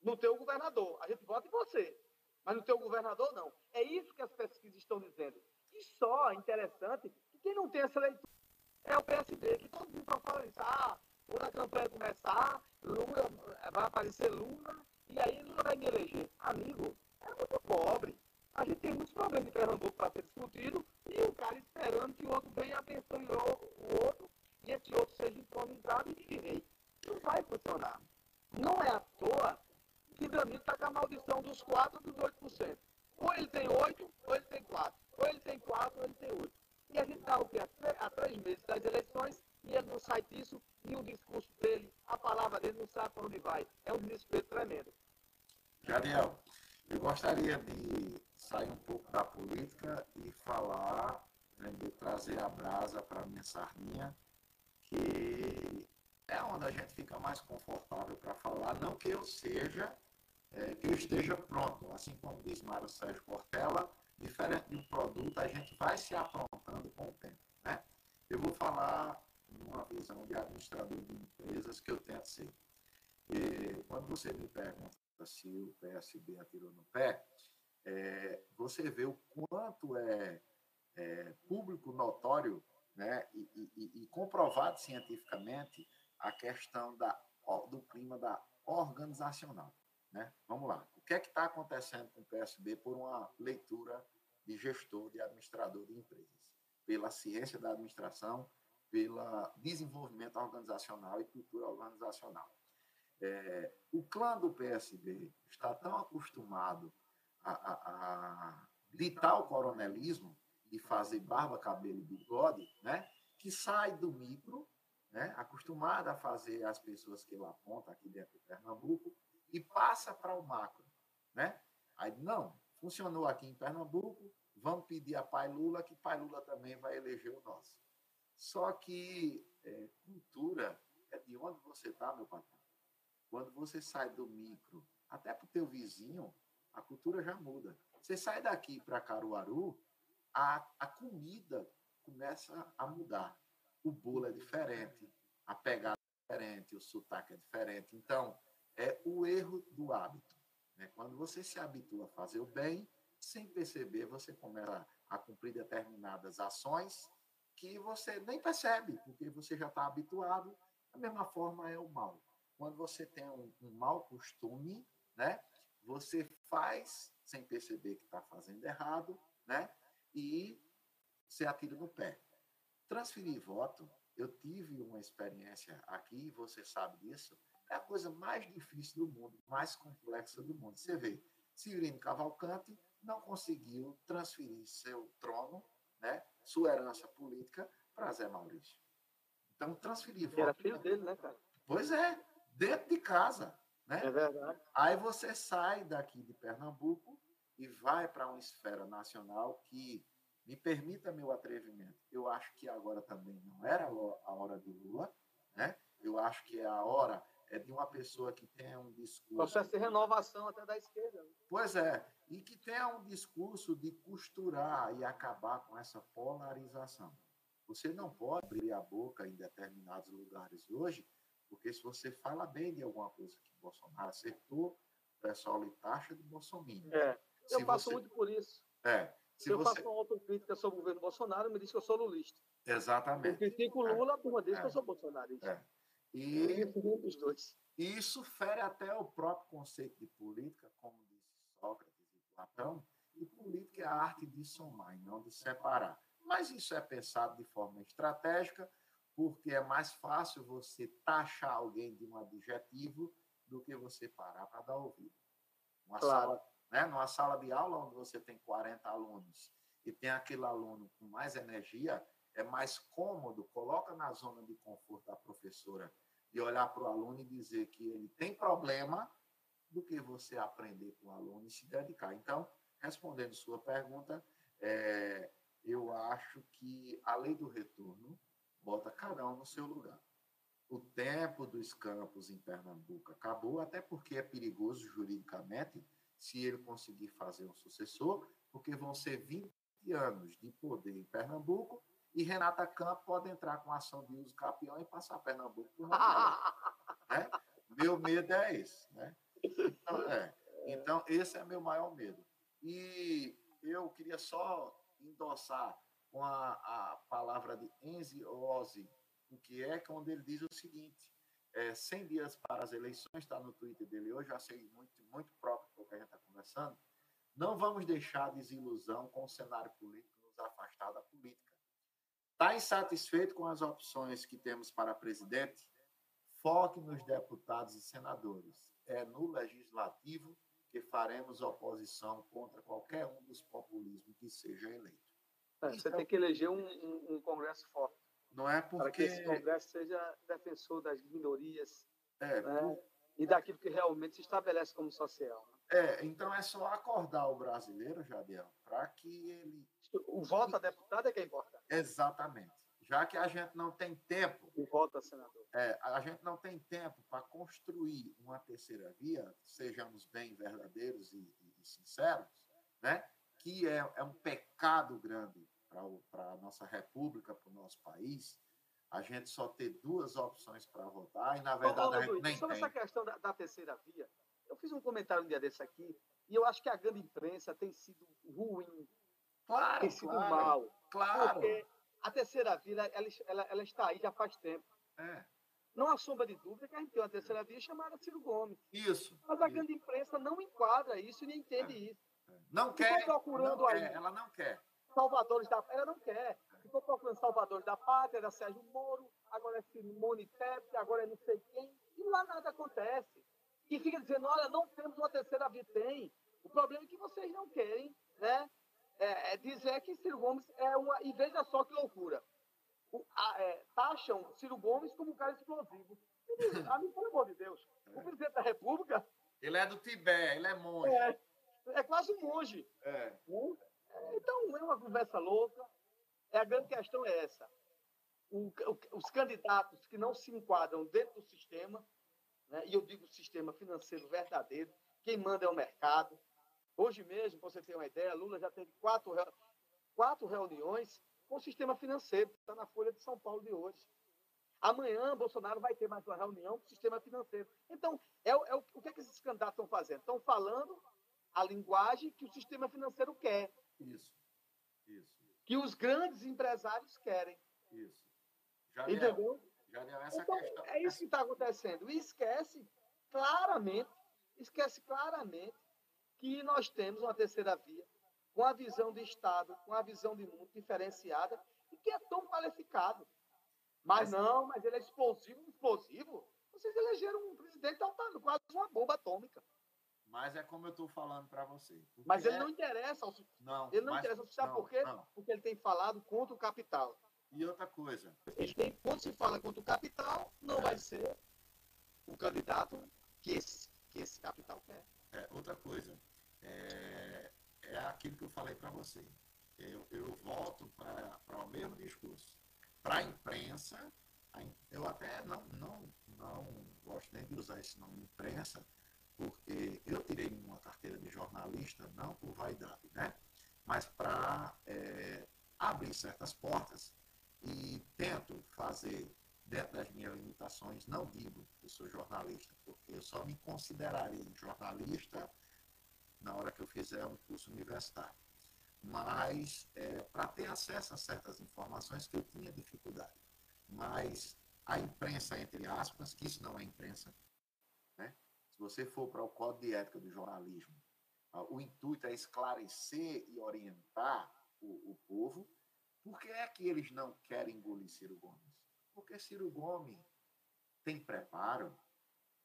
Speaker 15: no teu governador, a gente vota em você, mas no teu governador não. É isso que as pesquisas estão dizendo. E só, interessante, que quem não tem essa leitura é o PSD, que todo mundo só fala isso. Ah, quando a campanha começar, Lula, vai aparecer Lula, e aí Lula vai me eleger. Amigo, é muito pobre. A gente tem muitos problemas em Pernambuco para ser discutido, e o cara esperando que o outro venha abençoe o outro, e esse outro seja improvisado e de rei. Não vai funcionar. Não é à toa que Danilo está com a maldição dos 4 dos 8%. Ou ele tem 8, ou ele tem 4. Ou ele tem 4, ou ele tem 8. E a gente está o quê? Há três- meses das eleições e ele não sai disso e o discurso dele, a palavra dele não sabe para onde vai. É um desespero tremendo.
Speaker 16: Jadiel, eu gostaria de sair um pouco da política e falar, né, de trazer a brasa para a minha sardinha, que é onde a gente fica mais confortável para falar, não que eu seja, é, que eu esteja pronto, assim como diz Mário Sérgio Cortella, diferente de um produto, a gente vai se aprontando com o tempo. Né? Eu vou falar numa visão de administrador de empresas que eu tento ser. E quando você me pergunta se o PSB atirou no pé, é, você vê o quanto é, é, público notório né, e, e, e, comprovado cientificamente a questão da, do clima da organizacional. Né? Vamos lá. O que é que está acontecendo com o PSB por uma leitura de gestor, de administrador de empresas? Pela ciência da administração, pelo desenvolvimento organizacional e cultura organizacional. É, o clã do PSB está tão acostumado a, a, o coronelismo, de fazer barba, cabelo e bigode, né? que sai do micro, né? acostumado a fazer as pessoas que ele aponta aqui dentro de Pernambuco, e passa para o macro. Né? Aí, não, funcionou aqui em Pernambuco, vamos pedir a Pai Lula, que Pai Lula também vai eleger o nosso. Só que é, cultura é de onde você está, meu patrão. Quando você sai do micro, até para o teu vizinho, a cultura já muda. Você sai daqui para Caruaru, a, a comida começa a mudar. O bolo é diferente, a pegada é diferente, o sotaque é diferente. Então, é o erro do hábito. Né? Quando você se habitua a fazer o bem, sem perceber, você começa a cumprir determinadas ações que você nem percebe, porque você já está habituado. Da mesma forma é o mal. Quando você tem um, um mau costume, né, você faz sem perceber que está fazendo errado, né, e se atira no pé. Transferir voto, eu tive uma experiência aqui, você sabe disso, é a coisa mais difícil do mundo, mais complexa do mundo. Você vê, Cirino Cavalcante não conseguiu transferir seu trono, né, sua herança política, para Zé Maurício. Então, transferir voto.
Speaker 15: Era filho dele, né, cara?
Speaker 16: Pois é, dentro de casa. Né?
Speaker 15: É verdade.
Speaker 16: Aí você sai daqui de Pernambuco e vai para uma esfera nacional que, me permita meu atrevimento, eu acho que agora também não era a hora de Lula, né? eu acho que é a hora é de uma pessoa que tenha um discurso.
Speaker 15: Processo de renovação até da esquerda. Né?
Speaker 16: Pois é, e que tenha um discurso de costurar e acabar com essa polarização. Você não pode abrir a boca em determinados lugares hoje, porque se você fala bem de alguma coisa que Bolsonaro acertou, o pessoal lhe taxa de Bolsonaro.
Speaker 15: É, eu se passo você... muito por isso.
Speaker 16: É.
Speaker 15: Se eu você... faço uma autocrítica sobre o governo Bolsonaro, me diz que eu sou lulista.
Speaker 16: Exatamente. Eu
Speaker 15: critico o Lula, a turma diz é. que eu sou bolsonarista. É.
Speaker 16: E
Speaker 15: os dois.
Speaker 16: isso fere até o próprio conceito de política, como disse Sócrates e Platão, e política é a arte de somar e não de separar. Mas isso é pensado de forma estratégica, porque é mais fácil você taxar alguém de um adjetivo do que você parar para dar ouvido. Uma claro. sala, né, numa sala de aula onde você tem 40 alunos e tem aquele aluno com mais energia, é mais cômodo, coloca na zona de conforto da professora e olhar para o aluno e dizer que ele tem problema do que você aprender com o aluno e se dedicar. Então, respondendo sua pergunta, é, eu acho que a lei do retorno bota cada um no seu lugar. O tempo dos campos em Pernambuco acabou, até porque é perigoso juridicamente se ele conseguir fazer um sucessor, porque vão ser 20 anos de poder em Pernambuco e Renata Campos pode entrar com ação de uso capião e passar Pernambuco por né? Meu medo é esse. Né? Então, é. então, esse é meu maior medo. E eu queria só endossar com a, a palavra de Enzi Ozzi, o que é, quando ele diz o seguinte, é, 100 dias para as eleições, está no Twitter dele hoje, já sei muito, muito próprio o que a gente está conversando, não vamos deixar desilusão com o cenário político nos afastar da política. Está insatisfeito com as opções que temos para presidente? Foque nos deputados e senadores. É no legislativo que faremos oposição contra qualquer um dos populismos que seja eleito.
Speaker 15: É, você então, tem que eleger um, um, um, Congresso forte.
Speaker 16: Não é porque.
Speaker 15: Para que esse Congresso seja defensor das minorias
Speaker 16: é,
Speaker 15: né? por... e daquilo que realmente se estabelece como social.
Speaker 16: Né? É, então é só acordar o brasileiro, Jadiel, para que ele.
Speaker 15: O voto a deputado é que é importante.
Speaker 16: Exatamente. Já que a gente não tem tempo.
Speaker 15: O voto a senador.
Speaker 16: É, a gente não tem tempo para construir uma terceira via, sejamos bem verdadeiros e, e, e sinceros, né? que é, é um pecado grande para a nossa república, para o nosso país, a gente só ter duas opções para votar e, na verdade, a gente Luiz, nem
Speaker 15: sobre
Speaker 16: tem.
Speaker 15: essa questão da, da, terceira via, eu fiz um comentário um dia desse aqui e eu acho que a grande imprensa tem sido ruim
Speaker 16: Claro,
Speaker 15: tem sido
Speaker 16: claro,
Speaker 15: mal.
Speaker 16: claro.
Speaker 15: Porque a terceira via, ela, ela, ela está aí já faz tempo.
Speaker 16: É.
Speaker 15: Não há sombra de dúvida que a gente tem uma terceira via chamada Ciro Gomes.
Speaker 16: Isso.
Speaker 15: Mas a grande imprensa não enquadra isso e nem entende isso.
Speaker 16: Não
Speaker 15: Ficou
Speaker 16: quer.
Speaker 15: procurando
Speaker 16: não
Speaker 15: aí
Speaker 16: quer, ela não quer.
Speaker 15: Salvadores da ela não quer. Ficou procurando salvadores da pátria, era Sérgio Moro, agora é Simone Tebet, agora é não sei quem, e lá nada acontece. E fica dizendo, olha, não temos uma terceira via, tem. O problema é que vocês não querem, né? É, é dizer que Ciro Gomes é uma. E veja só que loucura. O, a, é, taxam Ciro Gomes como um cara explosivo. A mim, pelo amor de Deus, o presidente da República
Speaker 16: Ele é do Tibete, ele é monge.
Speaker 15: é, é quase um monge.
Speaker 16: É.
Speaker 15: Então, é uma conversa louca. É, a grande questão é essa. O- o- os candidatos que não se enquadram dentro do sistema, né, e eu digo sistema financeiro verdadeiro, quem manda é o mercado. Hoje mesmo, para você ter uma ideia, Lula já teve quatro, quatro reuniões com o sistema financeiro, que está na Folha de São Paulo de hoje. Amanhã, Bolsonaro vai ter mais uma reunião com o sistema financeiro. Então, é, é o, o que, é que esses candidatos estão fazendo? Estão falando a linguagem que o sistema financeiro quer,
Speaker 16: Isso. Isso.
Speaker 15: que os grandes empresários querem.
Speaker 16: Isso. Jadiel,
Speaker 15: Entendeu?
Speaker 16: Jadiel, essa
Speaker 15: Então,
Speaker 16: questão.
Speaker 15: é isso que está acontecendo. E esquece claramente, esquece claramente que nós temos uma terceira via com a visão de Estado, com a visão de mundo diferenciada e que é tão qualificado. Mas não, mas ele é explosivo, explosivo. Vocês elegeram um presidente altando quase uma bomba atômica.
Speaker 16: Mas é como eu estou falando para você.
Speaker 15: Mas ele
Speaker 16: é-
Speaker 15: não interessa. ao-
Speaker 16: Não,
Speaker 15: Ele não
Speaker 16: mas-
Speaker 15: interessa. Sabe
Speaker 16: não,
Speaker 15: por quê?
Speaker 16: não.
Speaker 15: Porque ele tem falado contra o capital.
Speaker 16: E outra coisa,
Speaker 15: Ele tem- quando se fala contra o capital, não vai ser o candidato que esse, que esse capital quer.
Speaker 16: é, outra coisa, é, é aquilo que eu falei para você. Eu, eu volto para o mesmo discurso. Para a imprensa, eu até não, não, não gosto nem de usar esse nome imprensa, porque eu tirei uma carteira de jornalista, não por vaidade, né? mas para abrir certas portas e tento fazer dentro das minhas limitações, não digo que sou jornalista, porque eu só me considerarei jornalista na hora que eu fizer um curso universitário. Mas para ter acesso a certas informações que eu tinha dificuldade. Mas a imprensa, entre aspas, que isso não é imprensa? Se você for para o Código de Ética do Jornalismo, ah, o intuito é esclarecer e orientar o, o povo. Por que é que eles não querem engolir Ciro Gomes? Porque Ciro Gomes tem preparo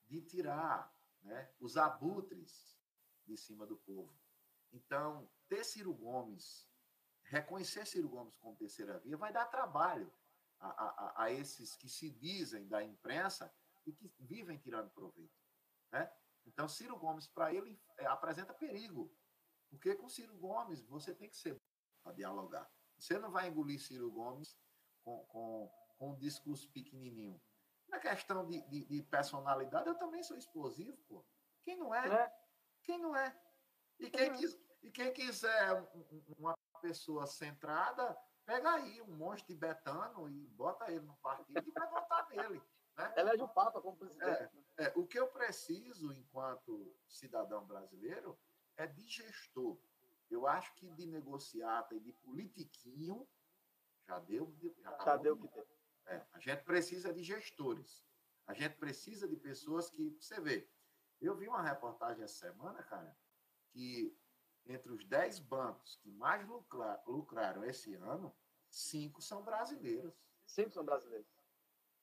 Speaker 16: de tirar né, os abutres de cima do povo. Então, ter Ciro Gomes, reconhecer Ciro Gomes como terceira via, vai dar trabalho a, a, a esses que se dizem da imprensa e que vivem tirando proveito. Né? Então, Ciro Gomes, para ele, é, apresenta perigo. Porque com Ciro Gomes, você tem que ser para dialogar. Você não vai engolir Ciro Gomes com, com, com um discurso pequenininho. Na questão de, de, de personalidade, eu também sou explosivo, pô. Quem não é? Quem não é? E quem, quis, e quem quiser um- um- uma pessoa centrada, pega aí um monstro tibetano e bota ele no partido e vai votar nele. Né?
Speaker 15: Elege o Papa como presidente.
Speaker 16: É, é, o que eu preciso, enquanto cidadão brasileiro, é de gestor. Eu acho que de negociata e de politiquinho já deu. Já, tá
Speaker 15: Já deu o que deu.
Speaker 16: É, a gente precisa de gestores. A gente precisa de pessoas que. Você vê, eu vi uma reportagem essa semana, cara, que entre os 10 bancos que mais lucra- lucraram esse ano, cinco são brasileiros.
Speaker 15: Cinco são brasileiros.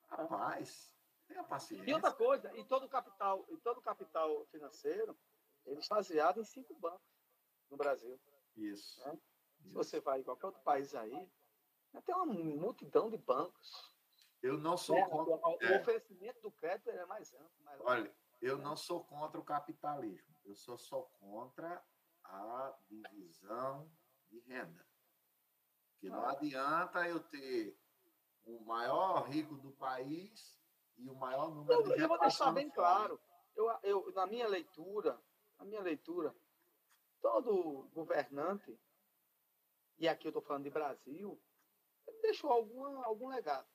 Speaker 16: Rapaz, tenha paciência.
Speaker 15: E outra coisa, e todo o capital, e todo capital financeiro, ele está baseado em cinco bancos no Brasil.
Speaker 16: Isso.
Speaker 15: né? Se você vai em qualquer outro país aí, tem uma multidão de bancos.
Speaker 16: Eu não sou
Speaker 15: né?
Speaker 16: contra.
Speaker 15: O,
Speaker 16: é,
Speaker 15: oferecimento do crédito é mais amplo. Mais
Speaker 16: olha, eu não sou contra o capitalismo. Eu sou só contra a divisão de renda. Que não
Speaker 15: Ah.
Speaker 16: adianta eu ter o maior rico do país e o maior número
Speaker 15: Eu,
Speaker 16: de
Speaker 15: eu vou deixar bem claro. Eu, eu, na minha leitura, na minha leitura, todo governante, e aqui eu estou falando de Brasil, ele deixou alguma, algum legado.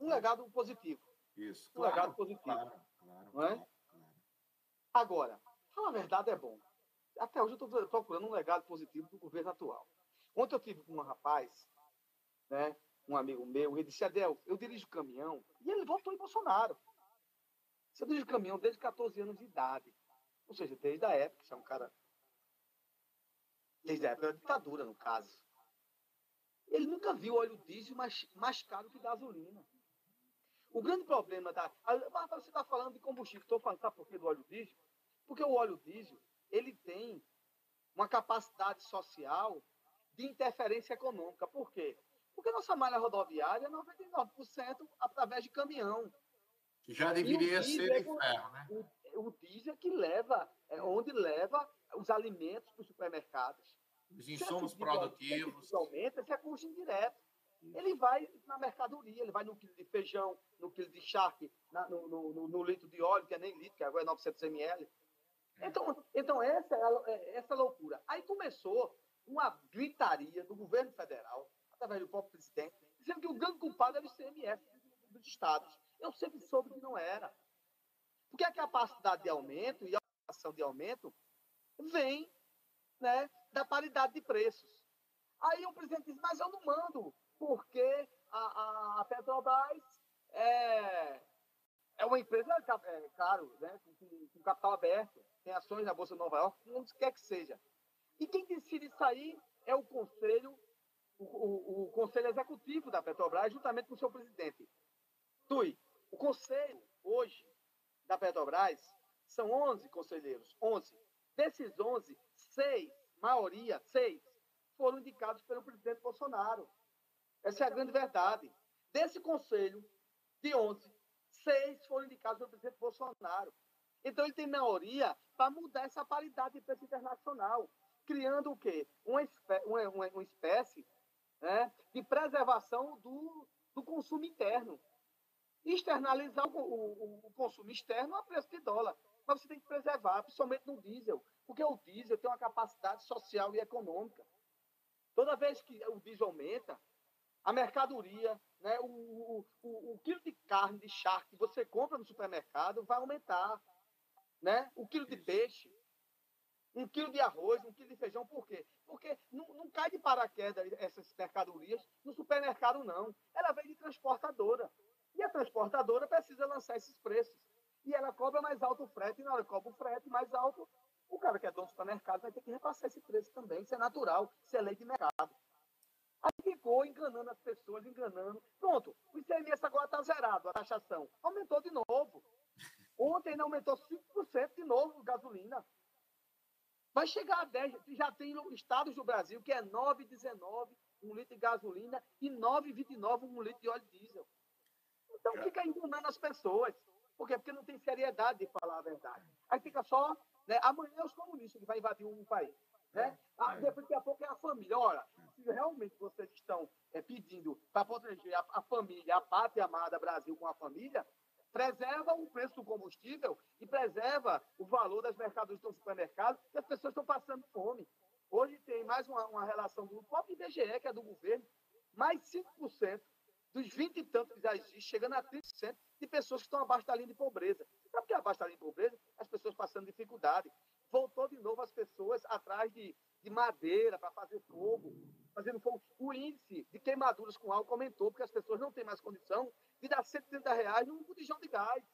Speaker 15: Um legado positivo.
Speaker 16: Isso,
Speaker 15: Um
Speaker 16: claro,
Speaker 15: legado positivo.
Speaker 16: claro, claro,
Speaker 15: não é? Agora, falar a verdade é bom. Até hoje eu estou procurando um legado positivo do governo atual. Ontem eu tive com um rapaz, né, um amigo meu, ele disse, Adel, eu dirijo caminhão, e ele votou em Bolsonaro. Dirige caminhão desde 14 anos de idade. Ou seja, desde a época, você é um cara. Desde a época da ditadura, no caso. Ele nunca viu óleo diesel mais, mais caro que gasolina. O grande problema da. Mas você está falando de combustível. Estou falando, sabe por quê do óleo diesel? Porque o óleo diesel ele tem uma capacidade social de interferência econômica. Por quê? Porque nossa malha rodoviária é 99% através de caminhão.
Speaker 16: Já deveria ser de
Speaker 15: é
Speaker 16: ferro, né?
Speaker 15: O, o diesel é que leva, é onde leva os alimentos para os supermercados.
Speaker 16: Os insumos produtivos.
Speaker 15: Se aumenta, esse é custo indireto. Ele vai na mercadoria, ele vai no quilo de feijão, no quilo de charque, na, no, no, no, no, litro de óleo, que é nem litro, que agora é 900 ml. Então, então essa é a, é essa loucura. Aí começou uma gritaria do governo federal, através do próprio presidente, dizendo que o grande culpado era o ICMS dos estados. Eu sempre soube que não era. Porque a capacidade de aumento e a ação de aumento vem né, da paridade de preços. Aí o presidente diz, mas eu não mando, porque a, a Petrobras é, é uma empresa, é, claro, né, com, com, capital aberto, tem ações na Bolsa de Nova York, onde quer que seja. E quem decide aí é o Conselho, o, o, o Conselho Executivo da Petrobras, juntamente com o seu presidente. Tui, o Conselho, hoje, da Petrobras, são 11 conselheiros, 11. Desses 11, seis, maioria, seis, foram indicados pelo presidente Bolsonaro. Essa é a grande verdade. Desse conselho de 11, seis foram indicados pelo presidente Bolsonaro. Então ele tem maioria para mudar essa paridade de preço internacional, criando o quê? Uma, espé uma, uma, uma espécie né, de preservação do, do consumo interno. Externalizar o, o, o consumo externo a preço de dólar. Mas você tem que preservar, principalmente no diesel, porque o diesel tem uma capacidade social e econômica. Toda vez que o diesel aumenta, a mercadoria, né, o, o, o, quilo de carne de charque que você compra no supermercado vai aumentar. Né? O quilo de peixe, um quilo de arroz, um quilo de feijão, por quê? Porque não, não cai de paraquedas essas mercadorias no supermercado, não. Ela vem de transportadora. E a transportadora precisa lançar esses preços. E ela cobra mais alto o frete, e na hora cobra o frete mais alto, o cara que é dono do supermercado vai ter que repassar esse preço também. Isso é natural, isso é lei de mercado. Aí ficou enganando as pessoas, enganando. Pronto, o ICMS agora está zerado, a taxação. Aumentou de novo. Ontem ainda aumentou 5% de novo gasolina. Vai chegar a 10. Já tem estados do Brasil que é 9,19 um litro de gasolina e 9,29 um litro de óleo diesel. Então fica enganando as pessoas. Por quê? Porque não tem seriedade de falar a verdade. Aí fica só. Né? Amanhã é os comunistas que vai invadir um país. Né? Ah, depois, daqui a pouco é a família. Olha, se realmente vocês estão é, pedindo para proteger a, a, família, a pátria amada Brasil com a família, preserva o preço do combustível e preserva o valor das mercadorias do supermercado, que as pessoas estão passando fome. Hoje tem mais uma, uma relação do próprio IBGE, que é do governo, mais 5% dos 20 e tantos que já existem, chegando a 30% de pessoas que estão abaixo da linha de pobreza. Sabe o que é abaixo da linha de pobreza? As pessoas passando dificuldade. Voltou de novo as pessoas atrás de, de madeira para fazer fogo, fazendo fogo. O índice de queimaduras com álcool aumentou, porque as pessoas não têm mais condição de dar 130 reais num botijão de gás.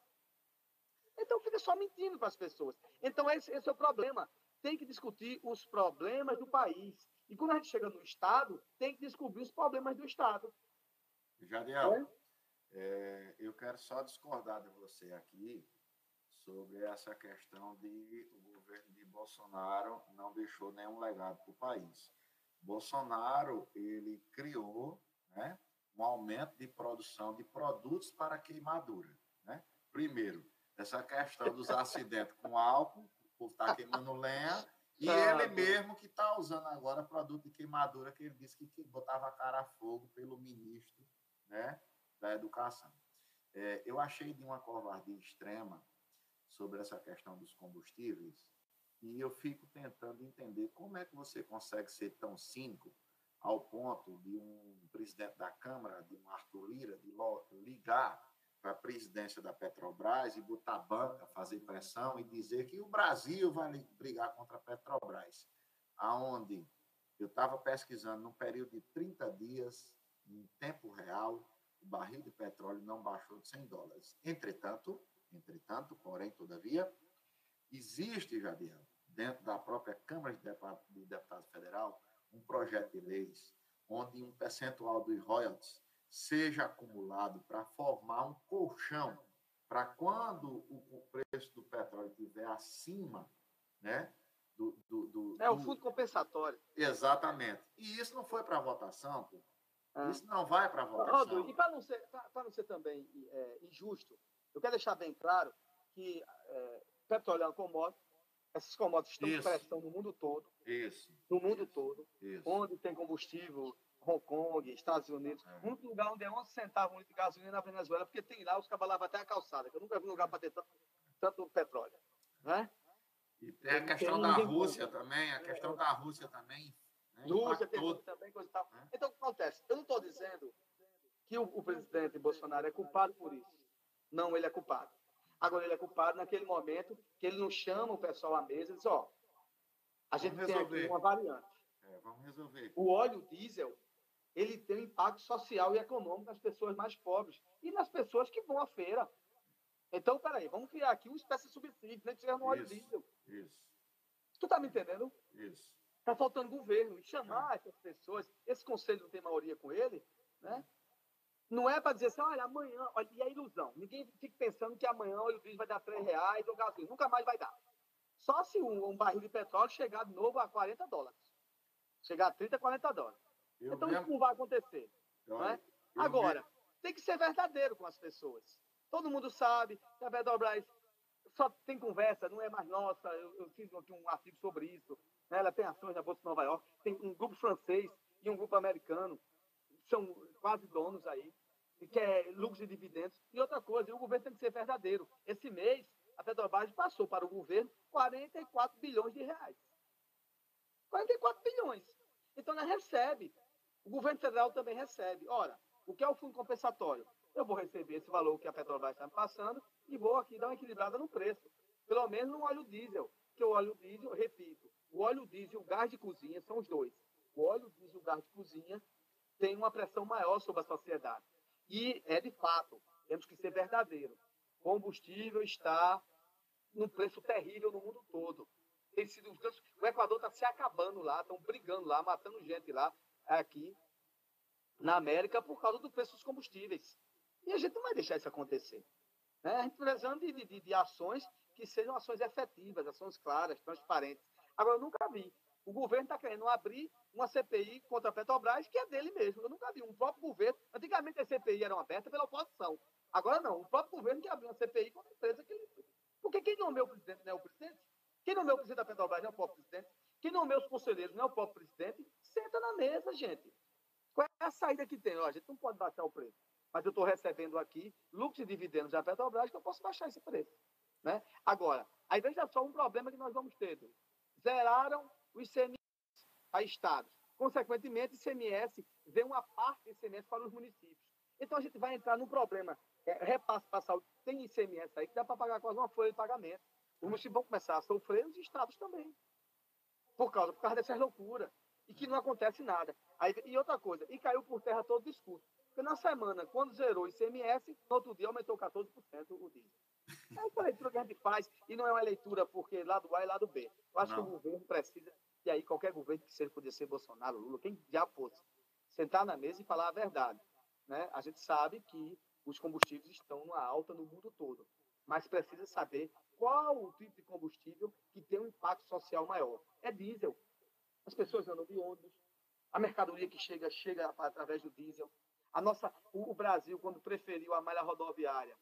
Speaker 15: Então fica só mentindo para as pessoas. Então esse, esse é o problema. Tem que discutir os problemas do país. E quando a gente chega no Estado, tem que descobrir os problemas do Estado.
Speaker 16: Jadiel, é, eu quero só discordar de você aqui sobre essa questão de governo de Bolsonaro não deixou nenhum legado para o país. Bolsonaro ele criou, né, um aumento de produção de produtos para queimadura, né? Primeiro, essa questão dos acidentes com álcool, por estar tá queimando lenha, e ele mesmo que está usando agora produto de queimadura que ele disse que, que botava a cara a fogo pelo ministro né, da educação. É, eu achei de uma covardia extrema sobre essa questão dos combustíveis e eu fico tentando entender como é que você consegue ser tão cínico ao ponto de um presidente da Câmara, de um Arthur Lira, de ligar para a presidência da Petrobras e botar banca, fazer pressão e dizer que o Brasil vai brigar contra a Petrobras, aonde Eu estava pesquisando, num período de 30 dias, em tempo real, o barril de petróleo não baixou de 100 dólares. Entretanto, entretanto, porém, todavia, existe, Jadiel, dentro da própria Câmara de Deputados, de Deputados Federal, um projeto de leis onde um percentual dos royalties seja acumulado para formar um colchão para quando o preço do petróleo estiver acima, né? Do, do, do,
Speaker 15: é o fundo compensatório.
Speaker 16: Exatamente. E isso não foi para votação, pô. Ah. Isso não vai para votação.
Speaker 15: Rodo, e para não ser, para não ser também é, injusto, eu quero deixar bem claro que é, petróleo é uma commodity, essas commodities estão em pressão no mundo todo.
Speaker 16: Isso.
Speaker 15: No mundo Isso. todo.
Speaker 16: Isso.
Speaker 15: Onde tem combustível, Hong Kong, Estados Unidos. É. Um lugar onde é 11 centavos um litro de gasolina na Venezuela, porque tem lá, os lavam até a calçada, que eu nunca vi um lugar para ter tanto, tanto petróleo. Né?
Speaker 16: E tem a questão da Rússia também, a questão da Rússia também.
Speaker 15: Né? Rússia tem também, coisa e tal. É. Então, o que acontece? Eu não estou dizendo que o, o presidente Bolsonaro é culpado por isso. Não, ele é culpado. Agora, ele é culpado naquele momento que ele não chama o pessoal à mesa e diz: ó, a gente vamos tem resolver. aqui uma variante.
Speaker 16: É, vamos resolver.
Speaker 15: O óleo diesel ele tem um impacto social e econômico nas pessoas mais pobres e nas pessoas que vão à feira. Então, peraí, vamos criar aqui uma espécie de subsídio, nem que seja no óleo
Speaker 16: isso,
Speaker 15: diesel.
Speaker 16: Isso.
Speaker 15: Tu tá me entendendo?
Speaker 16: Isso.
Speaker 15: Tá faltando governo. E chamar é. essas pessoas, esse conselho não tem maioria com ele, né? Não é para dizer assim, olha, amanhã, olha, e a ilusão. Ninguém fica pensando que amanhã o diesel vai dar 3 reais ou gasolina. Nunca mais vai dar. Só se um, um barril de petróleo chegar de novo a 40 dólares. Chegar a 30, 40 dólares. Eu então mesmo... isso não vai acontecer. Eu, é? Agora, mesmo... tem que ser verdadeiro com as pessoas. Todo mundo sabe que a Petrobras só tem conversa, não é mais nossa. Eu, eu fiz aqui um artigo sobre isso. Né? Ela tem ações na Bolsa de Nova York, tem um grupo francês e um grupo americano, são quase donos aí, e quer lucros e dividendos. E outra coisa, o governo tem que ser verdadeiro. Esse mês, a Petrobras passou para o governo 44 bilhões de reais. 44 bilhões. Então ela recebe o governo federal também recebe. Ora, o que é o fundo compensatório? Eu vou receber esse valor que a Petrobras está me passando e vou aqui dar uma equilibrada no preço. Pelo menos no óleo diesel. Que o óleo diesel, repito, o óleo diesel e o gás de cozinha são os dois. O óleo diesel e o gás de cozinha têm uma pressão maior sobre a sociedade. E é de fato, temos que ser verdadeiro. Combustível está num preço terrível no mundo todo. Tem sido, o Equador está se acabando lá, estão brigando lá, matando gente lá aqui na América por causa do preço dos combustíveis. E a gente não vai deixar isso acontecer. Né? A gente precisando de, de, de ações que sejam ações efetivas, ações claras, transparentes. Agora, eu nunca vi. O governo está querendo abrir uma CPI contra a Petrobras, que é dele mesmo. Eu nunca vi. Um próprio governo. Antigamente as CPI eram abertas pela oposição. Agora não. O próprio governo que abriu uma CPI contra a empresa que ele. Porque quem nomeou o presidente não é o presidente? Quem nomeou o presidente da Petrobras não é o próprio presidente? Quem nomeou os conselheiros não é o próprio presidente? Senta na mesa, gente. Qual é a saída que tem? Ó, a gente não pode baixar o preço. Mas eu estou recebendo aqui lucros e dividendos da Petrobras que eu posso baixar esse preço. Né? Agora, aí veja só um problema que nós vamos ter. Zeraram o ICMS a estados. Consequentemente, o ICMS vem uma parte do ICMS para os municípios. Então, a gente vai entrar num problema. É, repasse para a saúde. Tem ICMS aí que dá para pagar quase uma folha de pagamento. Os municípios vão começar a sofrer, os estados também. Por causa, por causa dessas loucuras e que não acontece nada. Aí, e outra coisa, e caiu por terra todo o discurso. Porque na semana, quando zerou o ICMS, no outro dia aumentou 14% o diesel. É uma leitura que a gente faz, e não é uma leitura porque lado A e lado B. Eu acho não. que o governo precisa, e aí qualquer governo que seja, poder ser Bolsonaro, Lula, quem já fosse, sentar na mesa e falar a verdade. Né? A gente sabe que os combustíveis estão numa alta no mundo todo, mas precisa saber qual o tipo de combustível que tem um impacto social maior. É diesel. As pessoas andam de ônibus, a mercadoria que chega, chega através do diesel. A nossa, o, Brasil, quando preferiu a malha rodoviária,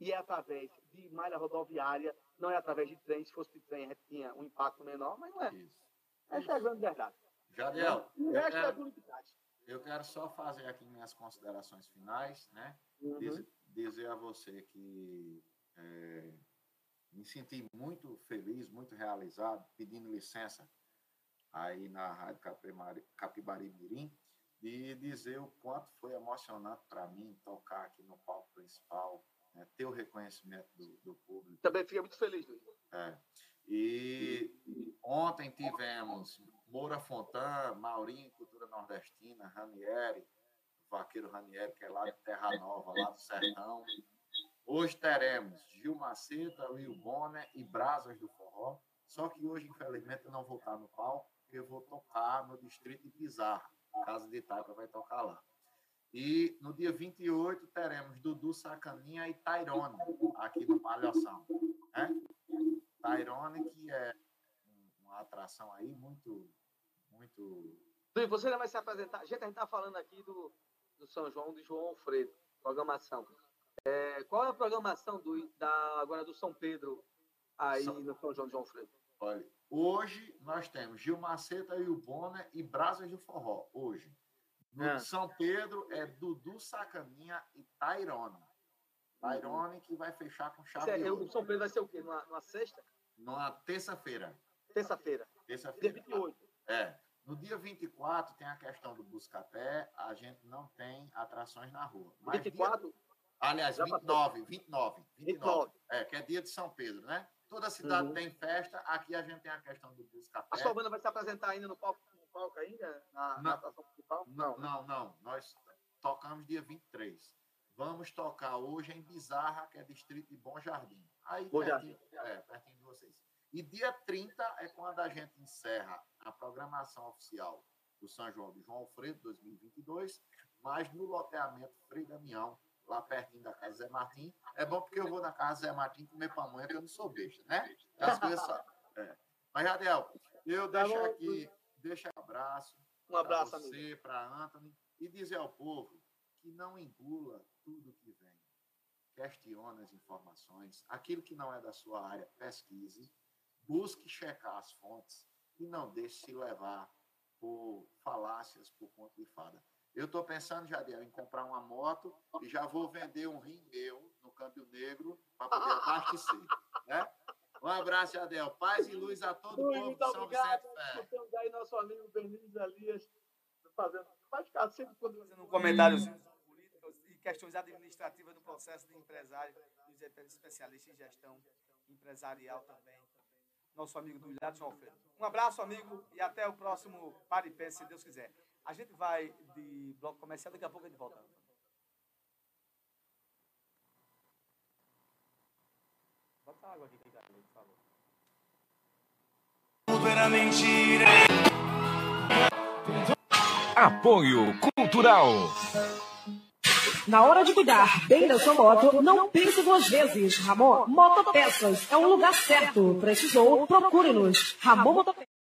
Speaker 15: e é através de malha rodoviária, não é através de trem. Se fosse de trem, tinha um impacto menor, mas não é. Isso. Essa Isso. é a grande verdade.
Speaker 16: Jadiel,
Speaker 15: o resto é publicidade.
Speaker 16: Eu quero só fazer aqui minhas considerações finais, né? Uhum. Diz, dizer a você que é, me senti muito feliz, muito realizado, pedindo licença aí na Rádio Capibari Mirim, de dizer o quanto foi emocionante para mim tocar aqui no palco principal, né, ter o reconhecimento do, do, público.
Speaker 15: Também fiquei muito feliz, Luiz.
Speaker 16: É. E ontem tivemos Moura Fontan, Maurinho, Cultura Nordestina, Ranieri, Vaqueiro Ranieri, que é lá de Terra Nova, lá do Sertão. Hoje teremos Gil Maceta, Will Bonner e Brasas do Forró. Só que hoje, infelizmente, eu não vou estar no palco, porque eu vou tocar no distrito de Pizarra. Casa de Itaipa vai tocar lá. E no dia 28 teremos Dudu Sacaninha e Tairone, aqui no Palhoção. Né? Tairone, que é uma atração aí muito. muito...
Speaker 15: Você ainda vai se apresentar. Gente, a gente está falando aqui do, do São João de João Alfredo, programação. É, qual é a programação do, da, agora do São Pedro aí São... no São João de João Alfredo?
Speaker 16: Olha, hoje nós temos Gil Maceta e o Bonner e Brasas do Forró, hoje. No é. São Pedro é Dudu Sacaninha e Tairone. Tairone que vai fechar com chave
Speaker 15: é, O São Pedro vai ser o quê? Numa, numa sexta?
Speaker 16: Numa terça-feira.
Speaker 15: Terça-feira.
Speaker 16: Terça-feira.
Speaker 15: Dia 28.
Speaker 16: É. No dia 24 tem a questão do Buscapé, a gente não tem atrações na rua.
Speaker 15: Mas 24? Dia...
Speaker 16: Aliás, 29, 29, 29, 29. É, que é dia de São Pedro, né? Toda cidade uhum. tem festa, aqui a gente tem a questão do Buscapé.
Speaker 15: A sua banda vai se apresentar ainda no palco, no palco ainda? Na, não, na atração
Speaker 16: principal? Não, não, não. Nós tocamos dia 23. Vamos tocar hoje em Bizarra, que é distrito de Bom Jardim. Aí,
Speaker 15: Bom pertinho.
Speaker 16: É, pertinho de vocês. E dia 30 é quando a gente encerra a programação oficial do São João de João Alfredo 2022, mas no loteamento Frei Damião, lá pertinho da casa Zé Martim. É bom porque eu vou na casa Zé Martim comer pamonha, porque eu não sou besta, né? As coisas só... é. Mas, Jadiel, eu tá deixo aqui, deixo um abraço.
Speaker 15: Um abraço,
Speaker 16: para você, para Anthony, e dizer ao povo que não engula tudo que vem. Questione as informações. Aquilo que não é da sua área, pesquise busque checar as fontes e não deixe se levar por falácias, por conta de fada. Eu estou pensando, Jadiel, em comprar uma moto e já vou vender um rim meu no Câmbio Negro para poder abastecer. Né? Um abraço, Jadiel. Paz e luz a todo o povo
Speaker 15: Muito São obrigado. Vicente Temos aí nosso amigo Benício Elias fazendo, vai ficar sempre quando...
Speaker 1: fazendo um comentário políticos e questões administrativas do processo de empresário, dos especialistas em gestão empresarial também nosso amigo do Ilhado João Alfredo. Um abraço, amigo, e até o próximo Pé, se Deus quiser. A gente vai de bloco comercial, daqui a pouco a gente volta. Bota água aqui, por favor. Tudo era mentira.
Speaker 3: Apoio Cultural.
Speaker 4: Na hora de cuidar bem da sua moto, não pense duas vezes. Ramon Motopeças é um lugar certo. Precisou? Procure-nos. Ramon Motopeças.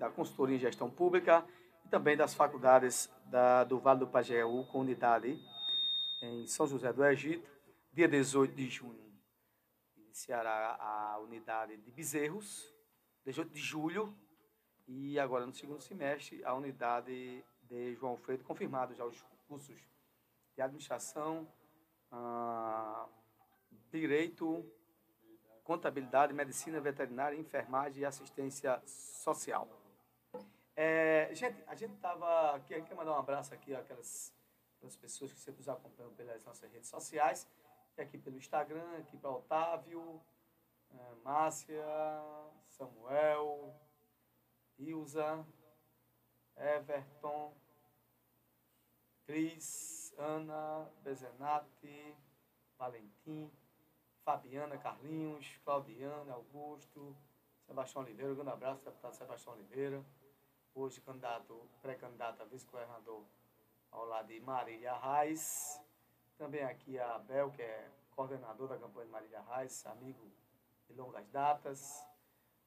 Speaker 1: Da consultoria em gestão pública e também das faculdades da, do Vale do Pajeú, com unidade em São José do Egito. Dia 18 de junho iniciará a unidade de Bezerros, 18 de julho, e agora no segundo semestre a unidade de João Freire, confirmado já os cursos de administração, ah, direito, contabilidade, medicina veterinária, enfermagem e assistência social. É, gente, a gente estava aqui, quer mandar um abraço aqui àquelas, àquelas pessoas que sempre nos acompanham pelas nossas redes sociais, aqui pelo Instagram, aqui para Otávio, é, Márcia, Samuel, Ilza, Everton, Cris, Ana, Bezenati, Valentim, Fabiana, Carlinhos, Claudiana, Augusto, Sebastião Oliveira, um grande abraço, deputado Sebastião Oliveira, hoje candidato, pré-candidato a vice-governador ao lado de Marília Reis, também aqui a Abel, que é coordenador da campanha de Marília Reis, amigo de longas datas,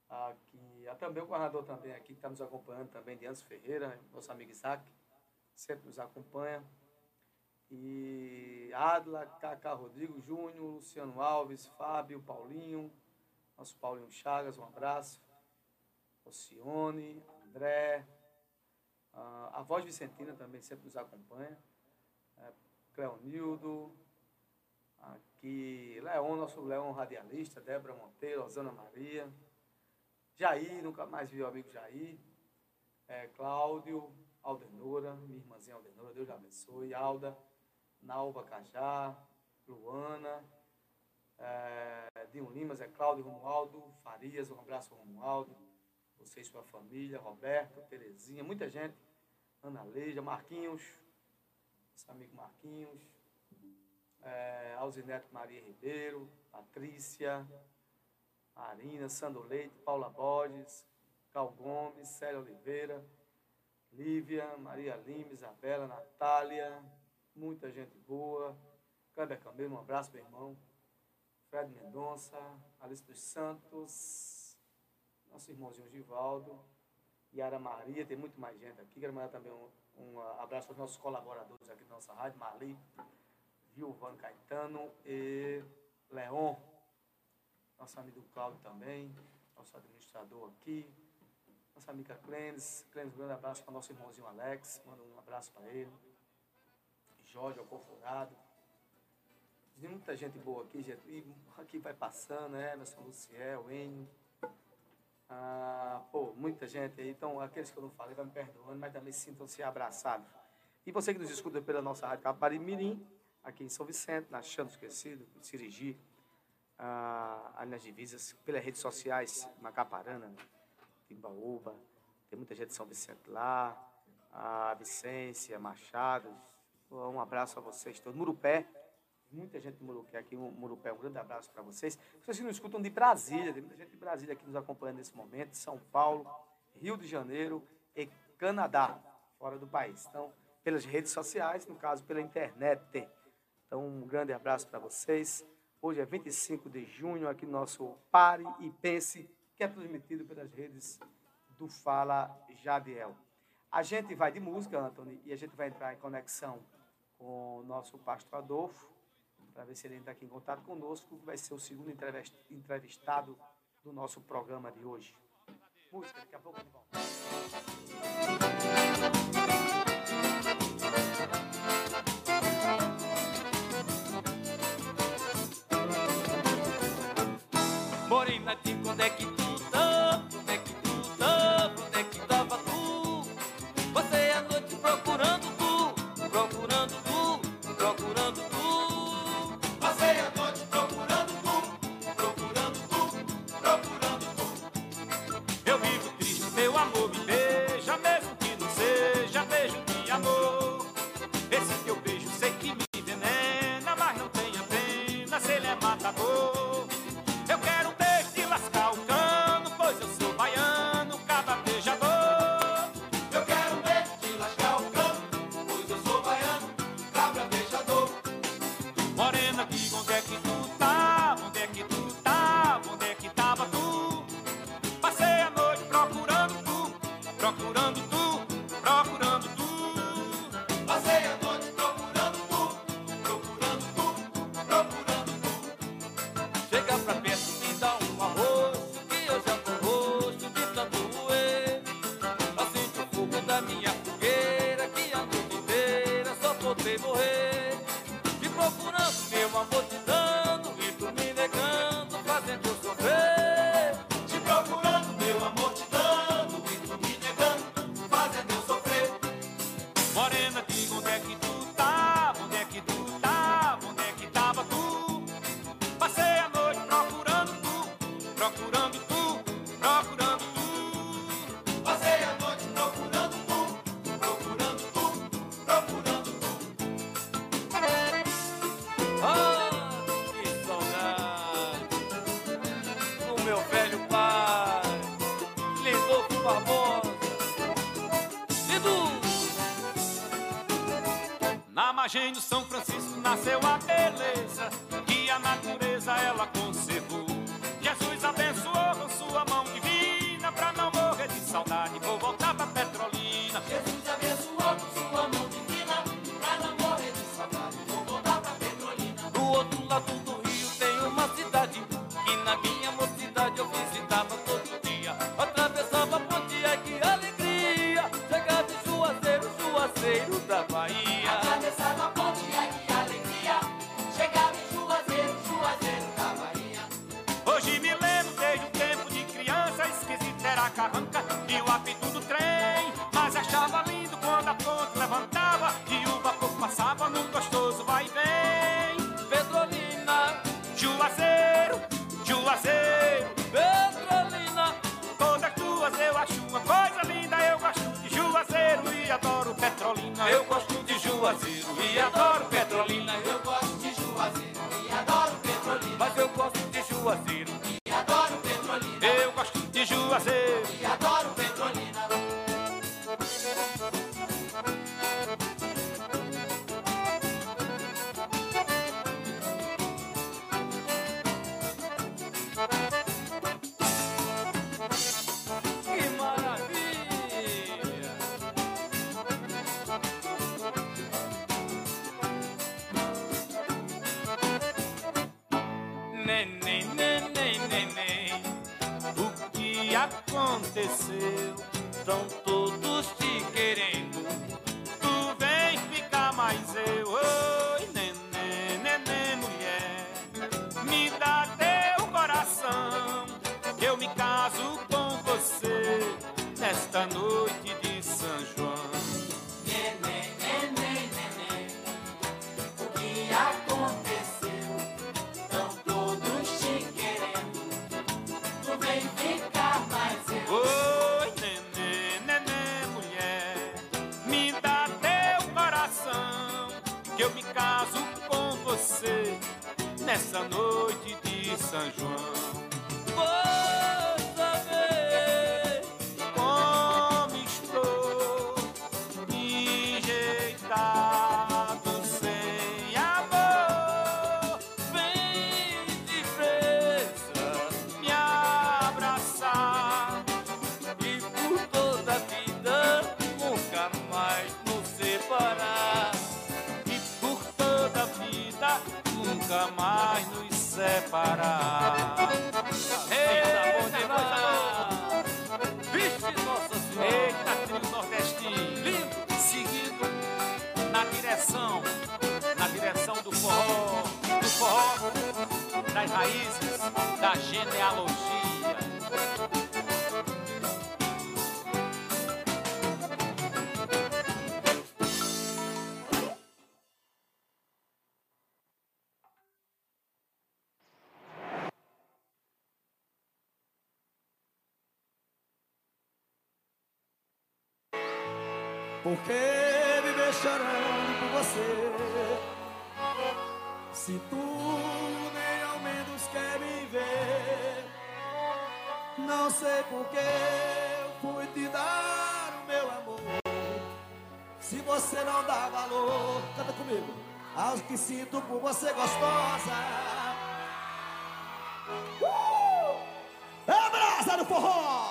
Speaker 1: aqui, há também o coordenador também aqui, que está nos acompanhando também, de Anso Ferreira, nosso amigo Isaac, sempre nos acompanha, e Adla, Cacá Rodrigo Júnior, Luciano Alves, Fábio, Paulinho, nosso Paulinho Chagas, um abraço. Ocione, André, a voz Vicentina também sempre nos acompanha. É, Cleonildo, aqui Leon, nosso Leon radialista, Débora Monteiro, Osana Maria, Jair, nunca mais vi o amigo Jair, é, Cláudio, Aldenora, minha irmãzinha Aldenora, Deus abençoe, Alda. Nalva Cajá, Luana, é, Dinho Limas, é Cláudio Romualdo, Farias, um abraço Romualdo, você e sua família, Roberto, Terezinha, muita gente, Ana Leija, Marquinhos, nosso amigo Marquinhos, é, Alzineto Maria Ribeiro, Patrícia, Marina, Sandro Leite, Paula Borges, Cal Gomes, Célia Oliveira, Lívia, Maria Lima, Isabela, Natália, muita gente boa. Kleber Camelo, um abraço, meu irmão. Fred Mendonça, Alice dos Santos, nosso irmãozinho Givaldo, Yara Maria, tem muito mais gente aqui. Quero mandar também um, um abraço aos nossos colaboradores aqui da nossa rádio, Marli, Gilvano Caetano e Leon, nosso amigo Cláudio também, nosso administrador aqui, nossa amiga Clênis, Clênis, um grande abraço para nosso irmãozinho Alex, manda um abraço para ele. Jorge Alconforado. Tem muita gente boa aqui, gente. E aqui vai passando, né? Emerson Luciel, Enio. Ah, pô, muita gente aí. Então, aqueles que eu não falei, vai me perdoando, mas também sintam-se abraçados. E você que nos escuta pela nossa rádio Capari Mirim, aqui em São Vicente, na Chão Esquecido, em Sirigi, ah, ali nas divisas, pelas redes sociais, Macaparana, Timbaúba, tem muita gente de São Vicente lá, a Vicência, Machado, um abraço a vocês todos. Murupé, muita gente de Murupé aqui, Murupé, um grande abraço para vocês. Vocês que nos escutam de Brasília, tem muita gente de Brasília aqui nos acompanhando nesse momento, São Paulo, Rio de Janeiro e Canadá, fora do país. Então, pelas redes sociais, no caso, pela internet. Então, um grande abraço para vocês. Hoje é 25 de junho, aqui no nosso Pare e Pense, que é transmitido pelas redes do Fala Jadiel. A gente vai de música, Anthony, e a gente vai entrar em conexão com o nosso pastor Adolfo, para ver se ele entra aqui em contato conosco, vai ser o segundo entrevistado do nosso programa de hoje. Música, daqui a pouco gente volta.
Speaker 14: Morena, quando é que tu Brasil. don't Porque me
Speaker 17: ver chorando por você Se tu nem ao menos quer me ver Não sei porque eu fui te dar o meu amor Se você não dá valor Canta comigo Aos que sinto por você gostosa Uh! É brasa do forró!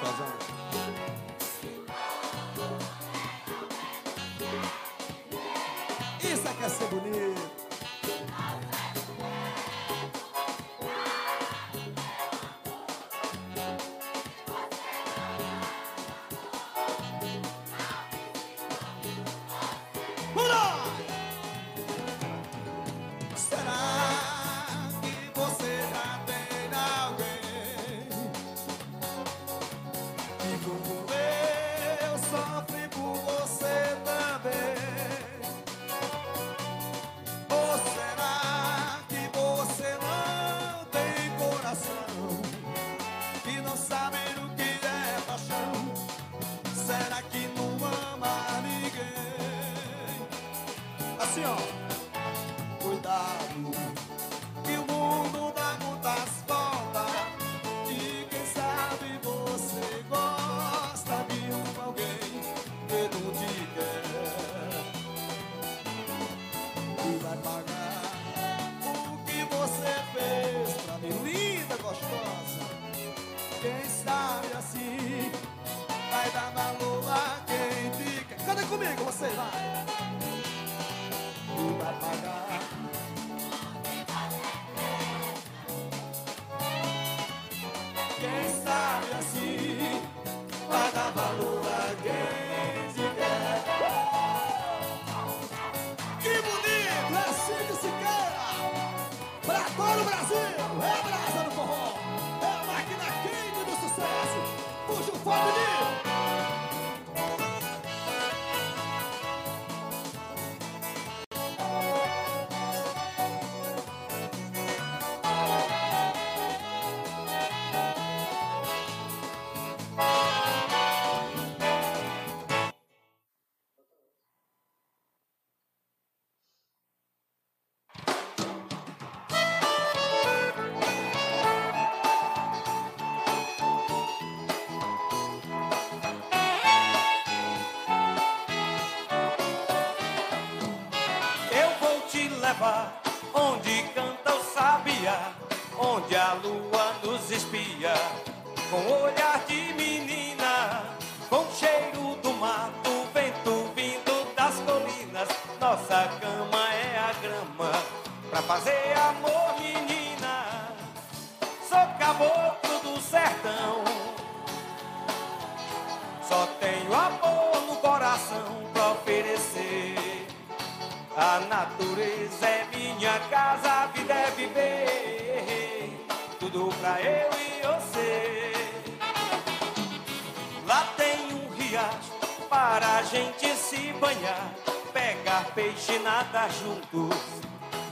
Speaker 17: Pra
Speaker 18: juntos.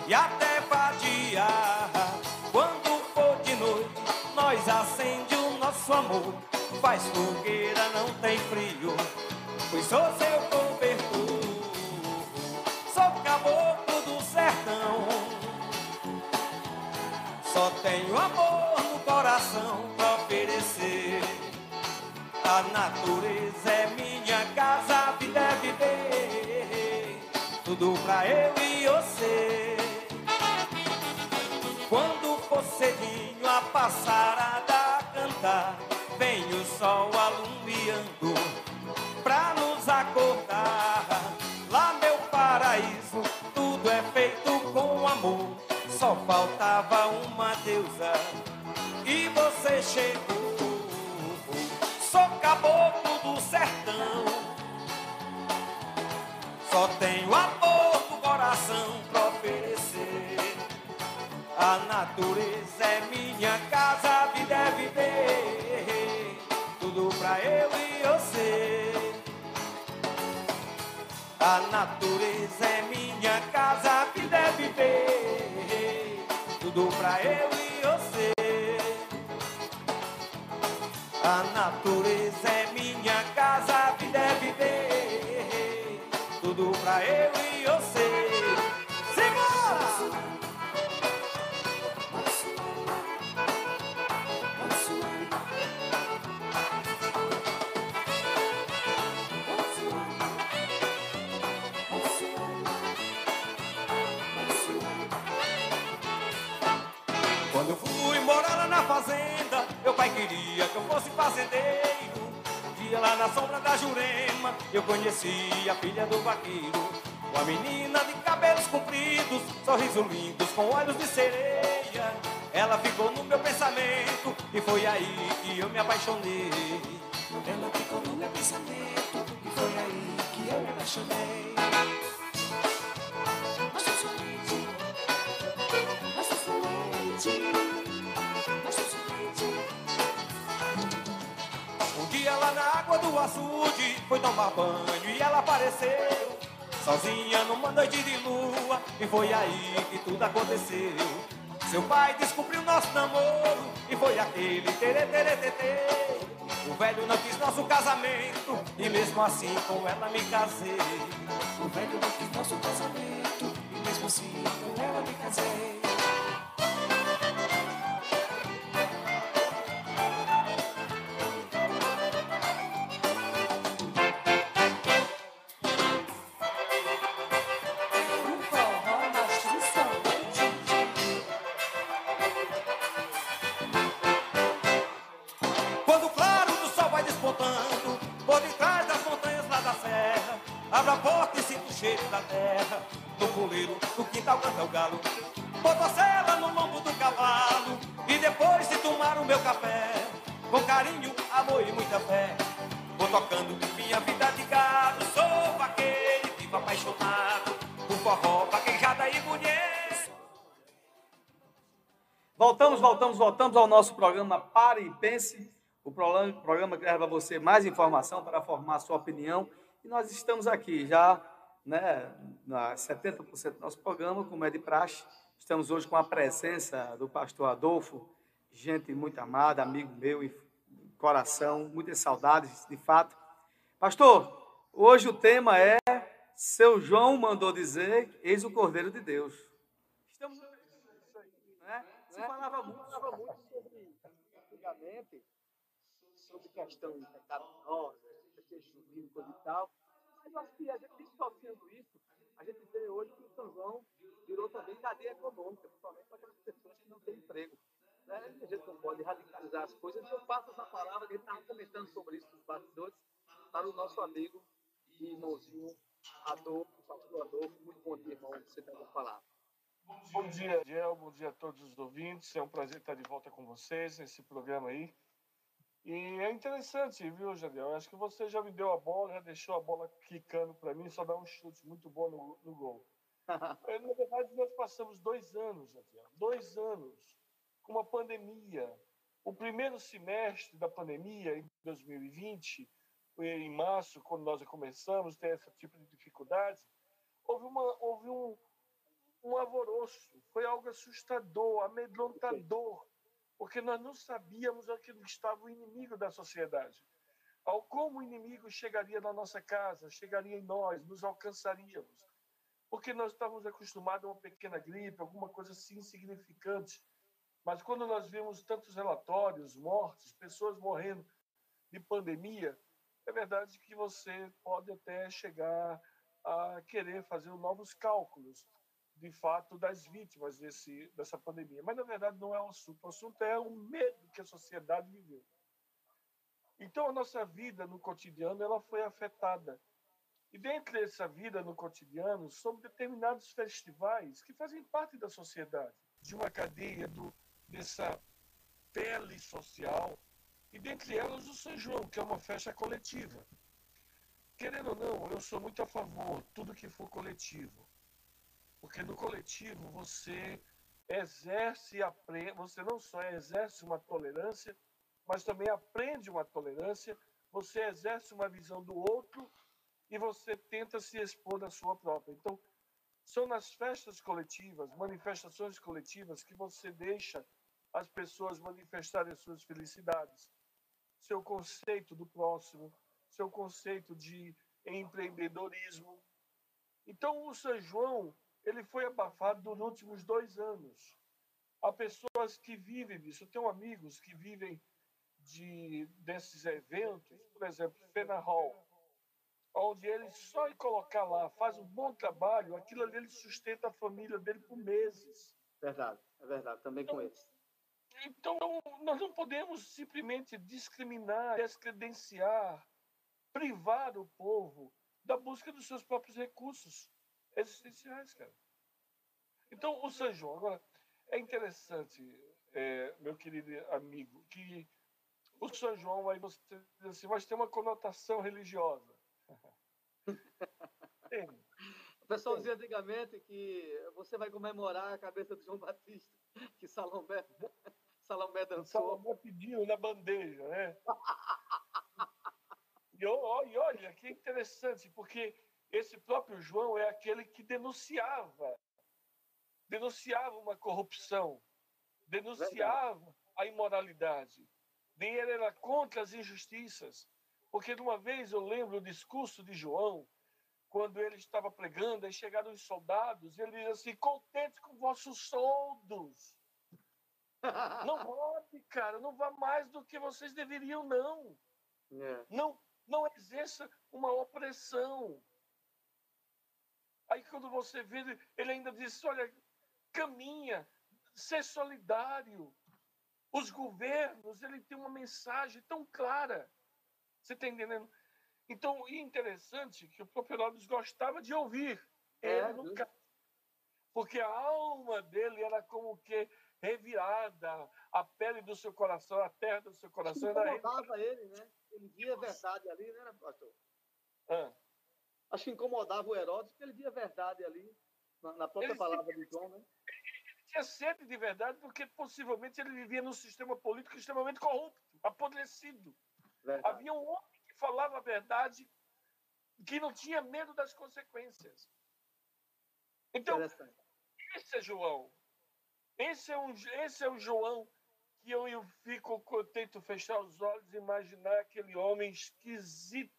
Speaker 18: E até vadiar. Quando for de noite, nós acende o nosso amor. Faz fogueira, não tem frio, pois sou seu cobertor. Sou caboclo do sertão, só tenho amor no coração pra oferecer. A natureza é passarada cantar, vem o sol alumiando do vaqueiro. Uma menina de cabelos compridos, sorriso lindos, com olhos de sereia. Ela ficou no meu pensamento e foi aí que eu me apaixonei. Ela ficou no meu pensamento e foi aí que eu me apaixonei. Um dia lá na água do açude foi tomar banho ela apareceu. Sozinha numa noite de lua e foi aí que tudo aconteceu. Seu pai descobriu nosso namoro e foi aquele tere tere tete O velho não quis nosso casamento e mesmo assim com ela me casei. O velho não quis nosso casamento e mesmo assim com ela me casei da terra. No puleiro, no quintal canta o galo, boto a sela no lombo do cavalo, e depois de tomar o meu café, com carinho, amor e muita fé, vou tocando minha vida de gado. Sou vaqueiro, vivo apaixonado, por forró, vaquejada e bonito.
Speaker 1: Voltamos, voltamos, voltamos ao nosso programa Pare e Pense, o programa, que leva a você mais informação para formar sua opinião. E nós estamos aqui já, né, na 70% do nosso programa, como é de praxe. Estamos hoje com a presença do pastor Adolfo, gente muito amada, amigo meu e coração, muitas saudades, de fato. Pastor, hoje o tema é Seu João mandou dizer, eis o Cordeiro de Deus. Estamos né? Se falava muito,
Speaker 15: falava muito sobre, antigamente, sobre questão de nossa, festejo junino, coisa e tal. Mas eu acho que a gente dissociando isso, a gente vê hoje que o São João virou também cadeia econômica, principalmente para aquelas pessoas que não têm emprego. Né? A gente não pode radicalizar as coisas. Eu passo essa palavra, que a gente estava comentando sobre isso nos bastidores, para o nosso amigo e irmãozinho Adolfo, pastor Adolfo. Muito bom dia, irmão, você tem uma palavra.
Speaker 19: Bom dia, Diel. Bom dia a todos os ouvintes. É um prazer estar de volta com vocês nesse programa aí. E é interessante, viu, Jadiel? Acho que você já me deu a bola, já deixou a bola quicando para mim, só dá um chute muito bom no, no gol. É, Na verdade, nós passamos dois anos, Jadiel, dois anos com uma pandemia. O primeiro semestre da pandemia, em 2020, em março, quando nós começamos a ter esse tipo de dificuldades, houve, uma, houve um, um alvoroço, foi algo assustador, amedrontador, porque nós não sabíamos aquilo que estava o inimigo da sociedade. Ao como o inimigo chegaria na nossa casa, chegaria em nós, nos alcançaríamos. Porque nós estávamos acostumados a uma pequena gripe, alguma coisa assim insignificante. Mas quando nós vimos tantos relatórios, mortes, pessoas morrendo de pandemia, é verdade que você pode até chegar a querer fazer novos cálculos, de fato, das vítimas desse, dessa pandemia. Mas, na verdade, não é o assunto. O assunto é o medo que a sociedade viveu. Então, a nossa vida no cotidiano ela foi afetada. E dentro dessa vida no cotidiano, são determinados festivais que fazem parte da sociedade, de uma cadeia do, dessa pele social, e dentre elas o São João, que é uma festa coletiva. Querendo ou não, eu sou muito a favor tudo que for coletivo. Porque no coletivo você exerce e aprende, você não só exerce uma tolerância, mas também aprende uma tolerância, você exerce uma visão do outro e você tenta se expor da sua própria. Então, são nas festas coletivas, manifestações coletivas, que você deixa as pessoas manifestarem as suas felicidades, seu conceito do próximo, seu conceito de empreendedorismo. Então, o São João ele foi abafado nos últimos dois anos. Há pessoas que vivem disso. Eu tenho amigos que vivem de, desses eventos, por exemplo, Fena Hall, onde ele só em colocar lá faz um bom trabalho, aquilo ali ele sustenta a família dele por meses.
Speaker 15: Verdade, é verdade, também com eles.
Speaker 19: Então, nós não podemos simplesmente discriminar, descredenciar, privar o povo da busca dos seus próprios recursos existenciais, cara. Então, o São João, agora, é interessante, é, meu querido amigo, que o São João, aí você diz assim, mas tem uma conotação religiosa.
Speaker 15: tem. O pessoal dizia antigamente que você vai comemorar a cabeça de João Batista, que Salomé, Salomé dançou.
Speaker 19: Salomé pediu na bandeja, né? e olha, que interessante, porque esse próprio João é aquele que denunciava, denunciava uma corrupção, denunciava a imoralidade. Nem ele era contra as injustiças. Porque de uma vez eu lembro o discurso de João, quando ele estava pregando, aí chegaram os soldados, e ele diz assim: contente com vossos soldos. Não roube, cara, não vá mais do que vocês deveriam, não.
Speaker 15: É.
Speaker 19: Não, não exerça uma opressão. Aí quando você vê, ele ainda diz: olha, caminha, ser solidário. Os governos, ele tem uma mensagem tão clara. Você está entendendo? Então, é interessante que o próprio Herodes gostava de ouvir.
Speaker 15: É,
Speaker 19: ele nunca... Porque a alma dele era como que revirada, a pele do seu coração, a terra do seu coração.
Speaker 15: Acho que
Speaker 19: Era
Speaker 15: incomodava ele, né? Ele via a verdade ali, né, pastor?
Speaker 19: Ah.
Speaker 15: Acho que incomodava o Herodes porque ele via a verdade ali, na, na própria
Speaker 19: Ele
Speaker 15: palavra de João, né?
Speaker 19: tinha sede de verdade porque possivelmente ele vivia num sistema político extremamente corrupto, apodrecido.
Speaker 15: Verdade.
Speaker 19: Havia um homem que falava a verdade, que não tinha medo das consequências. Então, esse é João. Esse é, um, esse é o João que eu, eu fico, eu tento fechar os olhos e imaginar aquele homem esquisito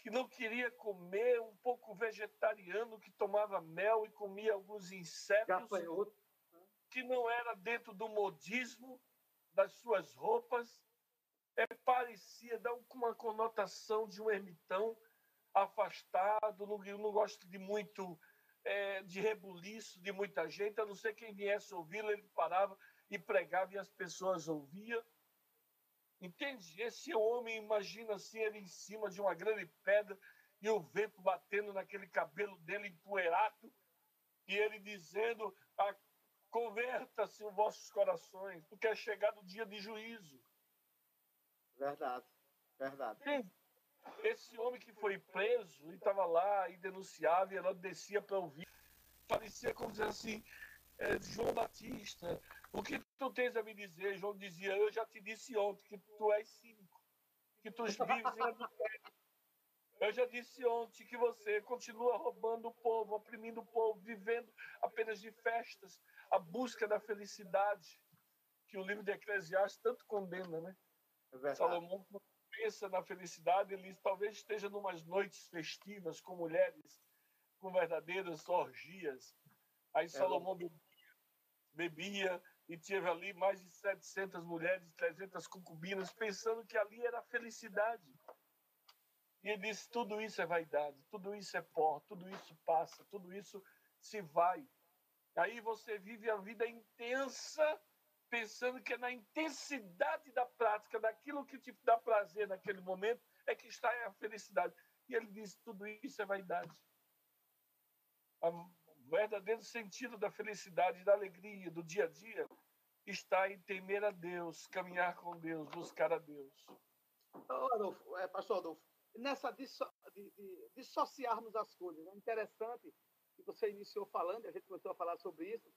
Speaker 19: que não queria comer, um pouco vegetariano, que tomava mel e comia alguns insetos, que não era dentro do modismo das suas roupas, é, parecia dar uma conotação de um ermitão afastado, não, não gosto de muito é, de rebuliço de muita gente, a não ser quem viesse ouvi-lo, ele parava e pregava e as pessoas ouviam. Entende? Esse homem, imagina assim, ele em cima de uma grande pedra e o vento batendo naquele cabelo dele empoeirado e ele dizendo: "Ah, converta-se os vossos corações, porque é chegado o dia de juízo.
Speaker 15: Verdade, verdade.
Speaker 19: Entende? Esse homem que foi preso e estava lá e denunciava e ela descia para ouvir, parecia como dizer assim: é, João Batista, o que tu tens a me dizer? João dizia: Eu já te disse ontem que tu és cínico, que tu vives em adultério. Eu já disse ontem que você continua roubando o povo, oprimindo o povo, vivendo apenas de festas, a busca da felicidade, que o livro de Eclesiastes tanto condena, né?
Speaker 15: É
Speaker 19: Salomão pensa na felicidade, ele talvez esteja numas noites festivas com mulheres, com verdadeiras orgias. Aí Salomão bebia, bebia e teve ali mais de 700 mulheres, 300 concubinas, pensando que ali era a felicidade. E ele disse: tudo isso é vaidade, tudo isso é pó, tudo isso passa, tudo isso se vai. Aí você vive a vida intensa, pensando que é na intensidade da prática, daquilo que te dá prazer naquele momento, é que está a felicidade. E ele diz: tudo isso é vaidade. O verdadeiro sentido da felicidade, da alegria, do dia a dia, está em temer a Deus, caminhar com Deus, buscar a Deus.
Speaker 15: Adolfo, é, pastor Adolfo, nessa disso, de, de, dissociarmos as coisas, é interessante que você iniciou falando, a gente começou a falar sobre isso,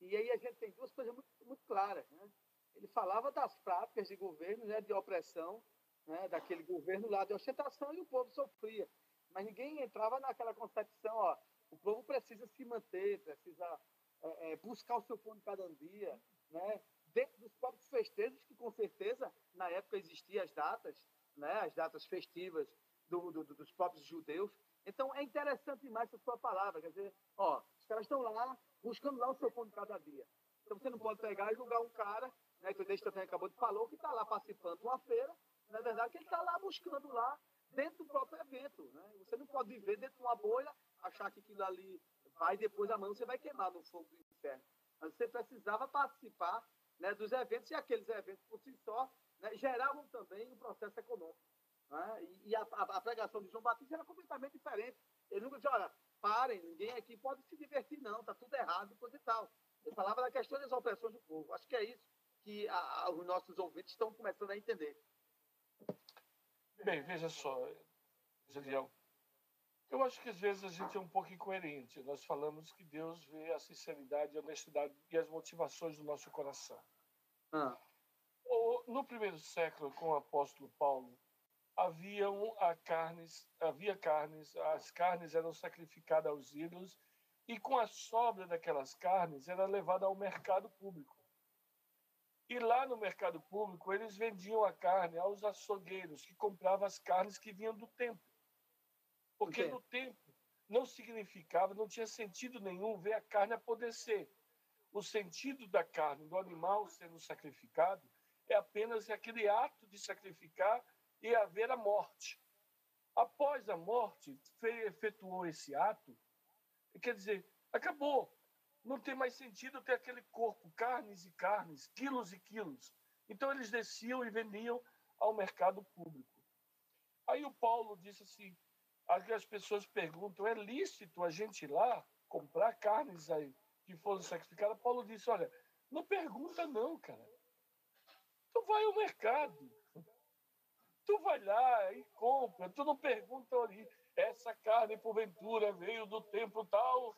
Speaker 15: e aí a gente tem duas coisas muito, muito claras. Né? Ele falava das práticas de governo, né, de opressão, né, daquele governo lá de ostentação, e o povo sofria. Mas ninguém entrava naquela concepção, ó, o povo precisa se manter, precisa é, é, buscar o seu pão de cada dia, né? dentro dos próprios festejos, que com certeza na época existiam as datas, né? as datas festivas do, do, dos próprios judeus. Então é interessante demais essa sua palavra, quer dizer, ó, os caras estão lá buscando lá o seu pão de cada dia. Então você não pode pegar e julgar um cara, né, que o Deixa também acabou de falar, que está lá participando de uma feira, na verdade que ele está lá buscando lá dentro do próprio evento. Né? Você não pode viver dentro de uma bolha, achar que aquilo ali vai depois amanhã você vai queimar no fogo do inferno. Você precisava participar né, dos eventos e aqueles eventos por si só né, geravam também um processo econômico. Né? E, e a, a, a, pregação de João Batista era completamente diferente. Ele nunca disse, olha, parem, ninguém aqui pode se divertir, não, está tudo errado, coisa e tal. Ele falava da questão das opressões do povo. Acho que é isso que a, os nossos ouvintes estão começando a entender.
Speaker 19: Bem, veja só, Jadiel. Eu acho que às vezes a gente é um pouco incoerente. Nós falamos que Deus vê a sinceridade, a honestidade e as motivações do nosso coração.
Speaker 15: Ah.
Speaker 19: No primeiro século, com o apóstolo Paulo, haviam a carnes, havia carnes, as carnes eram sacrificadas aos ídolos e com a sobra daquelas carnes era levada ao mercado público. E lá no mercado público eles vendiam a carne aos açougueiros que compravam as carnes que vinham do templo. Porque no tempo não significava, não tinha sentido nenhum ver a carne apodrecer. O sentido da carne, do animal sendo sacrificado, é apenas aquele ato de sacrificar e haver a morte. Após a morte, efetuou esse ato, quer dizer, acabou. Não tem mais sentido ter aquele corpo, carnes e carnes, quilos e quilos. Então eles desciam e vendiam ao mercado público. Aí o Paulo disse assim: as pessoas perguntam: é lícito a gente ir lá comprar carnes aí que foram sacrificadas? Paulo disse: olha, não pergunta não, cara. Tu vai ao mercado. Tu vai lá e compra. Tu não pergunta ali, essa carne porventura veio do templo tal,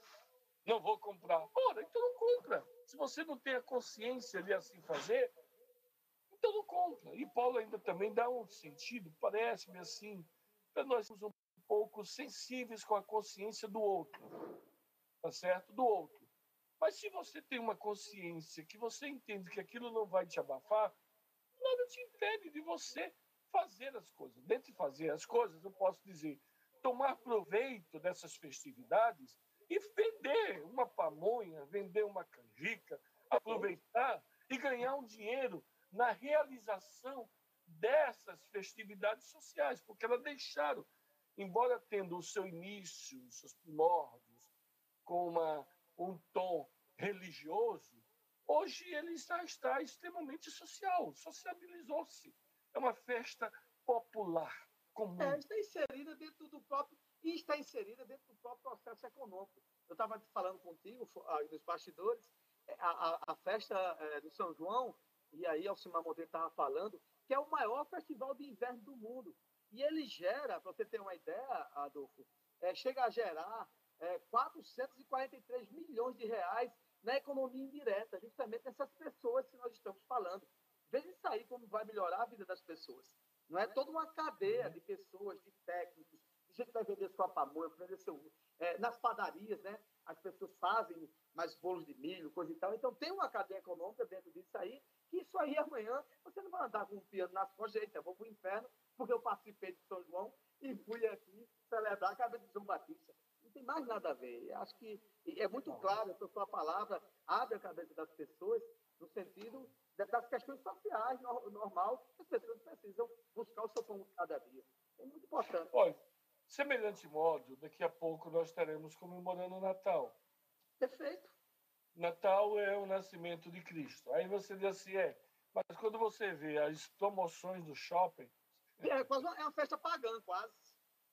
Speaker 19: não vou comprar. Ora, então não compra. Se você não tem a consciência de assim fazer, então não compra. E Paulo ainda também dá um sentido, parece-me assim, para nós um pouco sensíveis com a consciência do outro, tá certo? Do outro. Mas se você tem uma consciência que você entende que aquilo não vai te abafar, nada te impede de você fazer as coisas. Dentro de fazer as coisas, eu posso dizer, tomar proveito dessas festividades e vender uma pamonha, vender uma canjica, aproveitar e ganhar um dinheiro na realização dessas festividades sociais, porque elas deixaram embora tendo o seu início, os seus primórdios, com uma, um tom religioso, hoje ele está, está extremamente social, sociabilizou-se. É uma festa popular, comum.
Speaker 15: É, está inserida dentro do próprio e está inserida dentro do próprio processo econômico. Eu estava falando contigo nos bastidores, é, a, a, a festa é, do São João, e aí Alcimar Monteiro estava falando, que é o maior festival de inverno do mundo. E ele gera, para você ter uma ideia, Adolfo, é, chega a gerar é, 443 milhões de reais na economia indireta, justamente nessas pessoas que nós estamos falando. Veja isso aí como vai melhorar a vida das pessoas. Não é toda uma cadeia de pessoas, de técnicos, de bom, aprender seu. É, nas padarias, né? As pessoas fazem mais bolos de milho, coisa e tal. Então tem uma cadeia econômica dentro disso aí, que isso aí amanhã você não vai andar com um piano nas costas, eita, eu vou pro inferno, porque eu participei de São João e fui aqui celebrar a cabeça de João Batista. Não tem mais nada a ver. Acho que é muito claro, a sua palavra abre a cabeça das pessoas no sentido das questões sociais, normal, que as pessoas precisam buscar o seu pão cada dia. É muito importante.
Speaker 19: Olha, semelhante modo, daqui a pouco nós estaremos comemorando o Natal.
Speaker 15: Perfeito.
Speaker 19: Natal é o nascimento de Cristo. Aí você diz assim, é, mas quando você vê as promoções do shopping...
Speaker 15: É quase uma, é uma festa pagã, quase.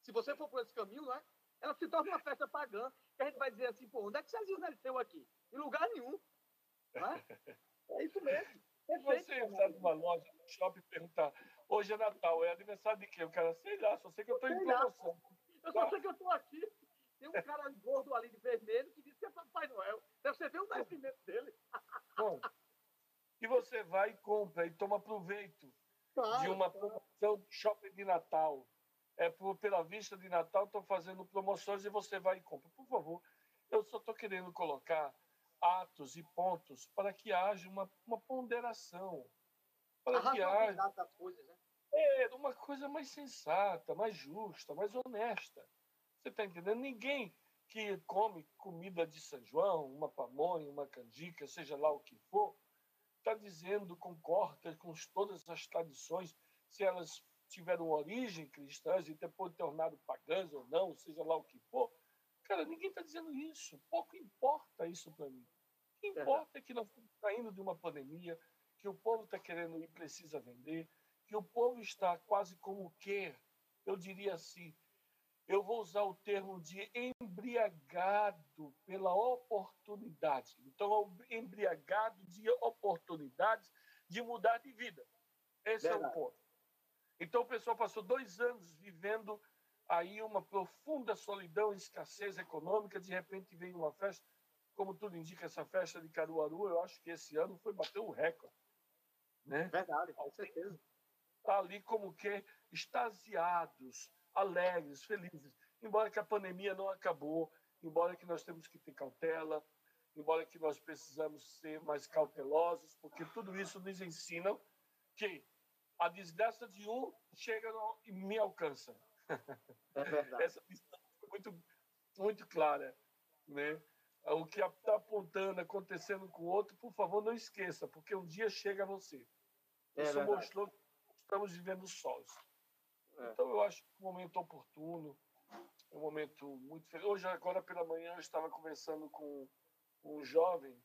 Speaker 15: Se você for por esse caminho, não é? ela se torna uma festa pagã, que a gente vai dizer assim, pô, onde é que Jesus nasceu aqui? Em lugar nenhum. Não é? isso mesmo.
Speaker 19: Perfeito, você entrar numa loja, no shopping e perguntar, hoje é Natal, é aniversário de quem? O cara, sei lá, só sei que eu estou em promoção.
Speaker 15: Eu só sei que eu estou aqui. Tem um cara gordo ali de vermelho que disse que é Papai Noel. Deve ser ver o nascimento dele.
Speaker 19: Bom, e você vai e compra e toma proveito claro, de uma promoção de shopping de Natal. É por, pela vista de Natal, estão fazendo promoções e você vai e compra. Por favor, eu só estou querendo colocar atos e pontos para que haja uma, uma ponderação. Para
Speaker 15: a
Speaker 19: que haja.
Speaker 15: Das coisas, né?
Speaker 19: É, uma coisa mais sensata, mais justa, mais honesta. Você está entendendo? Ninguém que come comida de São João, uma pamonha, uma canjica, seja lá o que for, está dizendo, concorda com todas as tradições, se elas tiveram origem cristãs e depois tornado pagãs ou não, seja lá o que for, Cara, ninguém está dizendo isso. Pouco importa isso para mim. O que importa é que nós estamos saindo de uma pandemia, que o povo está querendo e precisa vender, que o povo está quase como quer. Eu diria assim, eu vou usar o termo de embriagado pela oportunidade. Então, embriagado de oportunidades de mudar de vida. Esse Verdade. é o ponto. Então, o pessoal passou dois anos vivendo aí uma profunda solidão e escassez econômica, de repente vem uma festa, como tudo indica, essa festa de Caruaru, eu acho que esse ano foi bater um recorde. Né?
Speaker 15: Verdade, com certeza.
Speaker 19: Está ali como que extasiados, alegres, felizes. Embora que a pandemia não acabou, embora que nós temos que ter cautela, embora que nós precisamos ser mais cautelosos, porque tudo isso nos ensina que a desgraça de um chega no, e me alcança.
Speaker 15: É verdade.
Speaker 19: Essa missão foi muito, muito clara. Né? O que está apontando, acontecendo com o outro, por favor, não esqueça, porque um dia chega a você. É Isso verdade. mostrou que estamos vivendo sós. É. Então, eu acho que é um momento oportuno, é um momento muito feliz. Hoje, agora pela manhã, eu estava conversando com um jovem,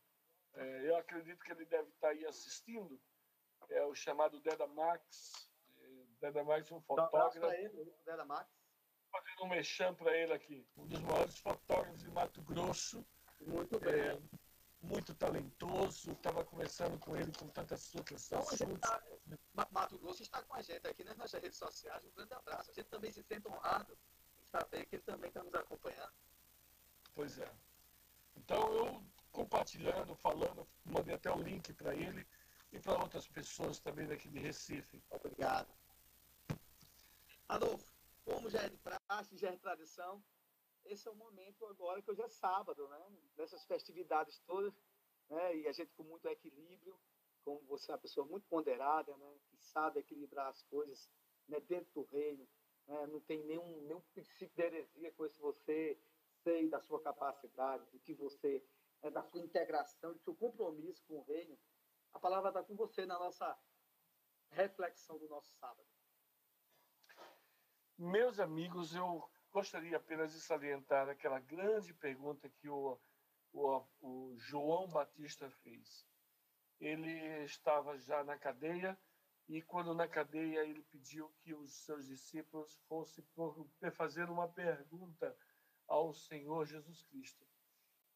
Speaker 19: é, eu acredito que ele deve estar aí assistindo, é o chamado Deda Max, Deda Max um fotógrafo. Um
Speaker 15: ele, Deda Max.
Speaker 19: Fazendo um mexão para ele aqui. Um dos maiores fotógrafos de Mato Grosso.
Speaker 15: Muito bem. É,
Speaker 19: muito talentoso. Estava conversando com ele com tantas outras
Speaker 15: assuntos. Tá, Mato Grosso está com a gente aqui né, nas redes sociais. Um grande abraço. A gente também se sente honrado em saber que ele também está nos acompanhando.
Speaker 19: Pois é. Então eu compartilhando, falando, mandei até o link para ele e para outras pessoas também daqui de Recife.
Speaker 15: Obrigado. Adolfo, como já é de praxe, já é de tradição, esse é o momento agora que hoje é sábado, né? Dessas festividades todas, né? E a gente com muito equilíbrio, como você é uma pessoa muito ponderada, né? Que sabe equilibrar as coisas né? dentro do reino, né? Não tem nenhum, nenhum princípio de heresia com esse você sei da sua capacidade, do que você, é, da sua integração, do seu compromisso com o reino. A palavra está com você na nossa reflexão do nosso sábado.
Speaker 19: Meus amigos, eu gostaria apenas de salientar aquela grande pergunta que o, o, o João Batista fez. Ele estava já na cadeia e, quando na cadeia, ele pediu que os seus discípulos fossem fazer uma pergunta ao Senhor Jesus Cristo.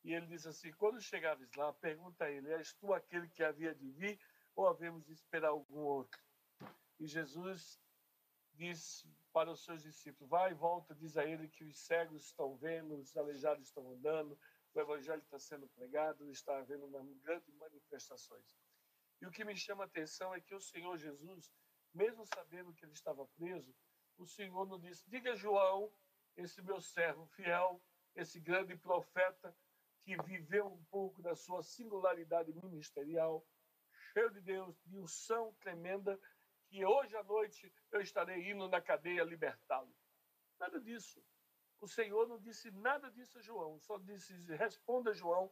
Speaker 19: E ele diz assim: quando chegares lá, pergunta a ele: És tu aquele que havia de vir ou havemos de esperar algum outro? E Jesus diz para os seus discípulos: vai e volta, diz a ele que os cegos estão vendo, os aleijados estão andando, o evangelho está sendo pregado, está havendo uma grande manifestações. E o que me chama a atenção é que o Senhor Jesus, mesmo sabendo que ele estava preso, o Senhor não disse: diga João esse meu servo fiel, esse grande profeta que viveu um pouco da sua singularidade ministerial, cheio de Deus, de unção tremenda, que hoje à noite eu estarei indo na cadeia libertá-lo. Nada disso. O Senhor não disse nada disso a João, só disse: responda, João,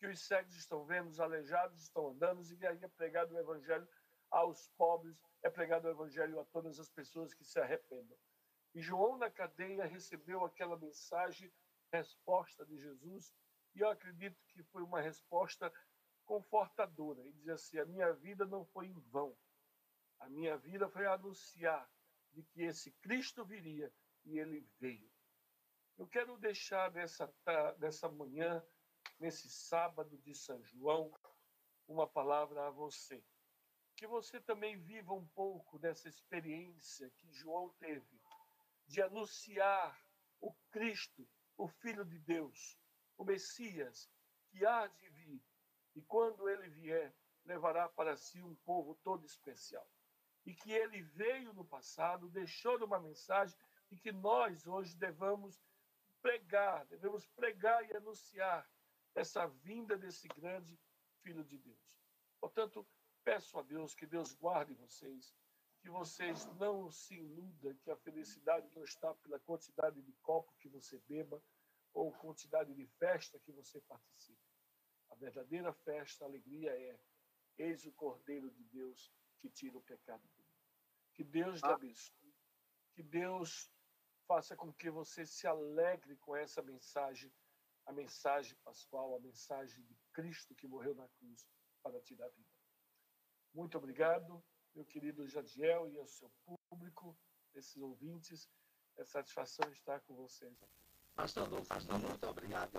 Speaker 19: que os cegos estão vendo, os aleijados estão andando, e que é pregado o evangelho aos pobres, é pregado o evangelho a todas as pessoas que se arrependam. E João, na cadeia, recebeu aquela mensagem, resposta de Jesus, e eu acredito que foi uma resposta confortadora. Ele dizia assim: A minha vida não foi em vão. A minha vida foi anunciar de que esse Cristo viria e ele veio. Eu quero deixar nessa, nessa manhã, nesse sábado de São João, uma palavra a você. Que você também viva um pouco dessa experiência que João teve de anunciar o Cristo, o Filho de Deus, o Messias, que há de vir, e quando ele vier, levará para si um povo todo especial. E que ele veio no passado, deixou uma mensagem e que nós hoje devamos pregar, devemos pregar e anunciar essa vinda desse grande Filho de Deus. Portanto, peço a Deus que Deus guarde vocês, que vocês não se iludam que a felicidade não está pela quantidade de copo que você beba ou quantidade de festa que você participe. A verdadeira festa, a alegria é: eis o Cordeiro de Deus que tira o pecado do mundo. Que Deus te abençoe, que Deus faça com que você se alegre com essa mensagem, a mensagem pascual, a mensagem de Cristo que morreu na cruz para te dar vida. Muito obrigado, meu querido Jadiel e ao seu público, esses ouvintes. É satisfação estar com vocês aqui.
Speaker 15: Pastor Adolfo, pastor, muito obrigado.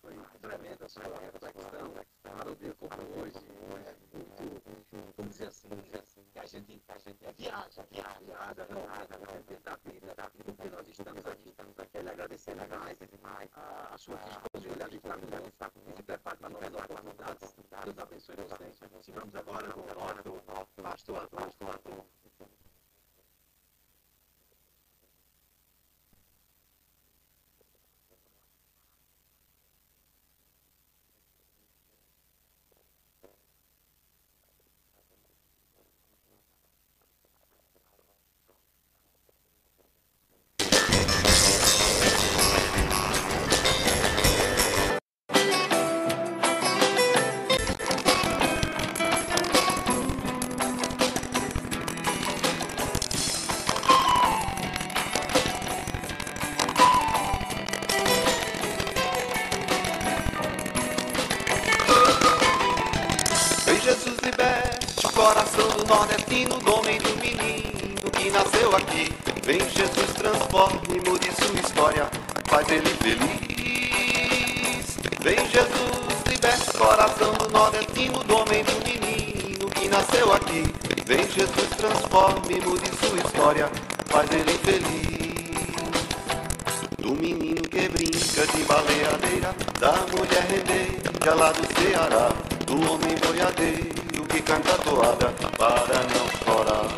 Speaker 15: Foi tremenda a sua reflexão para o dia como hoje. Muito, vamos dizer assim, que a gente, a gente é viaja, viaja, viaja, não da vida, da vida, porque nós estamos aqui, estamos aqui, ele agradecer demais, demais a sua disponibilidade de estar conosco, e se prepare para novas oportunidades. Deus abençoe vocês. Vamos agora com o nosso pastor Adolfo.
Speaker 16: Transforme, mude sua história, faz ele feliz. Do menino que brinca de baleadeira, da mulher rendeira lá do Ceará, do homem boiadeiro que canta toada para não chorar.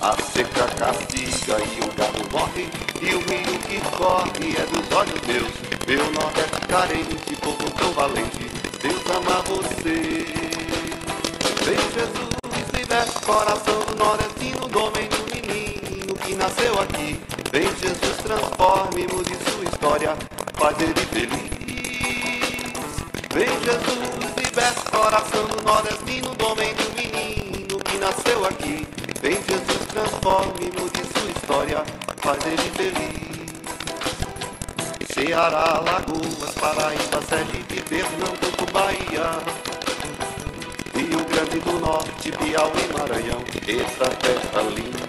Speaker 16: A seca castiga e o gado morre, e o rio que corre é dos olhos meus. Meu nordeste carente, povo tão valente, coração do nordestino, do homem do menino que nasceu aqui. Vem Jesus, transforme, mude sua história, faz ele feliz. Vem Jesus, liberte o coração do nordestino, do homem do menino que nasceu aqui. Vem Jesus, transforme, mude sua história, faz ele feliz. Ceará, Lagoas, Paraíba, Sergipe, Pernambuco, Bahia. Essa festa linda.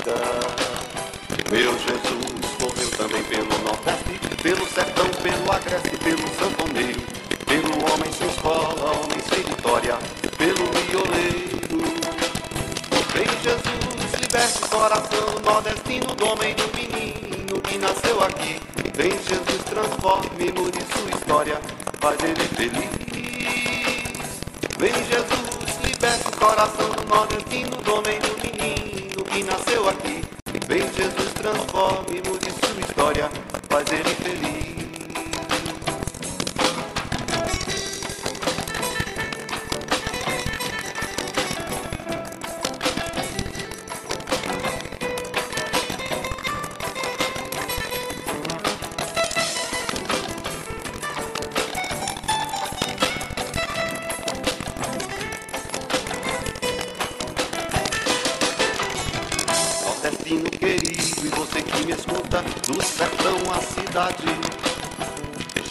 Speaker 16: Do
Speaker 18: sertão à cidade.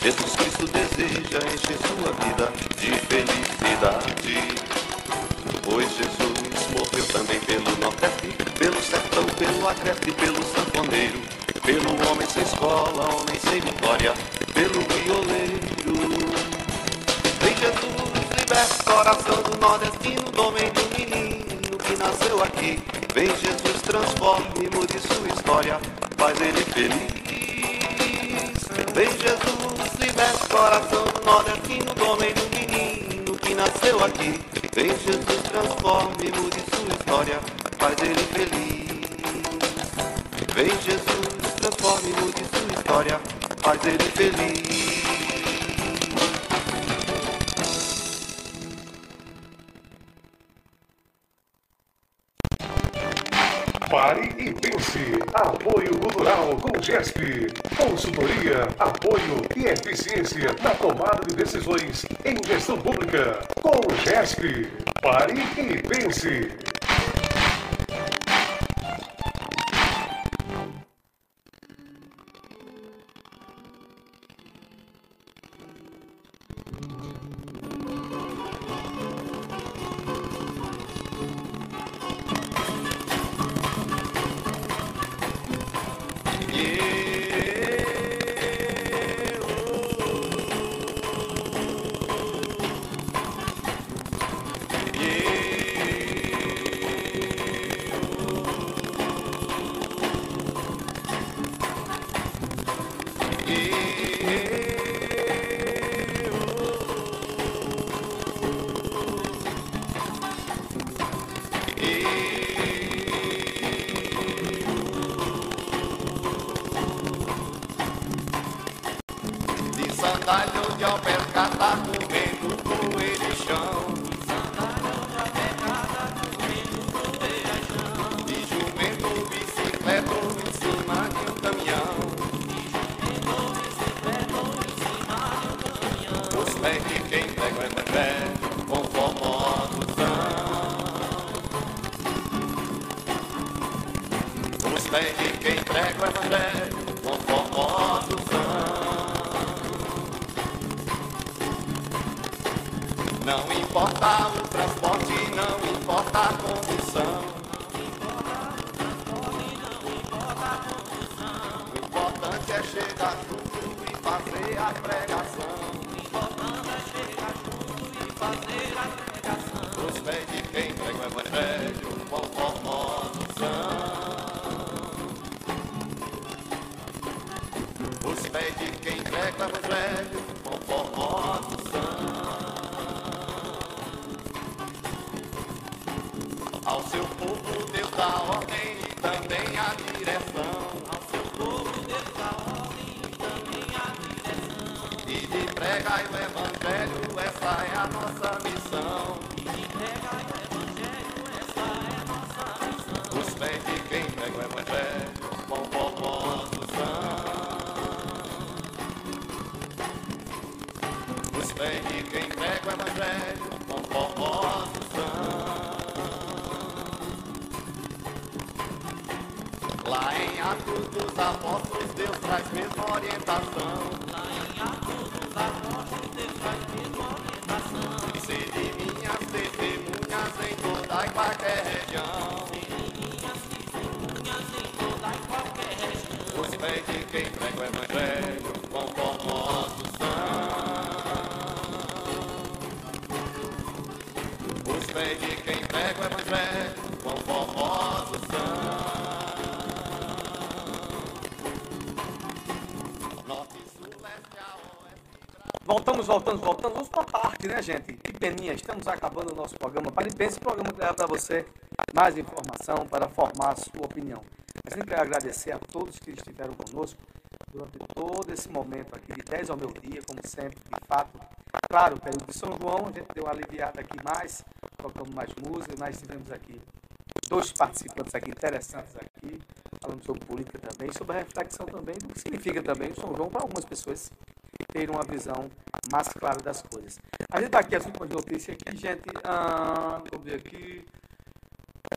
Speaker 18: Jesus Cristo deseja encher sua vida de felicidade. Pois Jesus morreu também pelo Nordeste, pelo sertão, pelo agreste, pelo sanfoneiro, pelo homem sem escola, homem sem vitória, pelo violeiro. Vem Jesus, liberta o coração do nordestino, do homem do menino que nasceu aqui. Vem Jesus, transforme, mude sua história, faz ele feliz. Vem Jesus, liberta o coração do nordestino, do homem do menino que nasceu aqui. Vem Jesus, transforme, mude sua história, faz ele feliz. Vem Jesus, transforme, mude sua história, faz ele feliz.
Speaker 16: Pare e pense. Apoio Cultural com GESP. Consultoria, apoio e eficiência na tomada de decisões em gestão pública. Com GESP. Pare e pense.
Speaker 18: Orientação. Lá em dos Apóstolos, Deus traz mesma orientação. E sede minhas testemunhas em toda e qualquer região. Sede minhas testemunhas em toda e qualquer região. Os pés de quem prega o evangelho,
Speaker 1: Voltamos, voltamos, voltamos. Vamos para parte, né, gente? Que peninha, estamos acabando o nosso programa. Parabéns, esse programa leva para você mais informação para formar a sua opinião. Eu sempre agradecer a todos que estiveram conosco durante todo esse momento aqui, de 10 ao meu dia, como sempre, de fato. Claro, período de São João, a gente deu uma aliviada aqui mais, tocamos mais música, nós tivemos aqui dois participantes aqui interessantes aqui, falando sobre política também, sobre a reflexão também do que significa também o São João para algumas pessoas terem uma visão mais clara das coisas. A gente está aqui as últimas notícias aqui, gente. Ah, vamos ver aqui.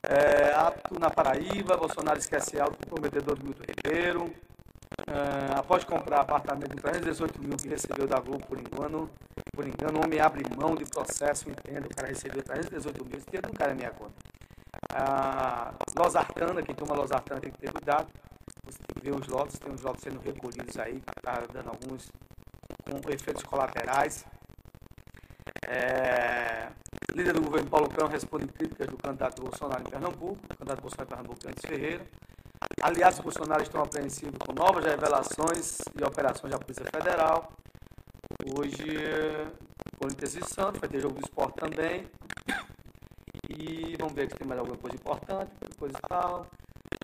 Speaker 1: É, ato na Paraíba, Bolsonaro esquece alto comprometedor do Milton Ribeiro. É, após comprar apartamento de 318 mil que recebeu da Globo por engano, por engano, o homem abre mão de processo, entendo, o cara recebeu 318 mil, esse dinheiro não cai na minha conta. Ah, losartana, quem toma losartana tem que ter cuidado. Você ver os lotes, tem os lotes sendo recolhidos aí, está dando alguns com efeitos colaterais. É, líder do governo Paulo Crão responde críticas do candidato Bolsonaro em Pernambuco, o candidato Bolsonaro em Pernambuco, Antes Ferreira. Aliás, os bolsonaristas estão apreensivos com novas revelações e operações da Polícia Federal. Hoje, Corinthians e Santos, vai ter jogo do esporte também. E vamos ver se tem mais alguma coisa importante, coisa e tal.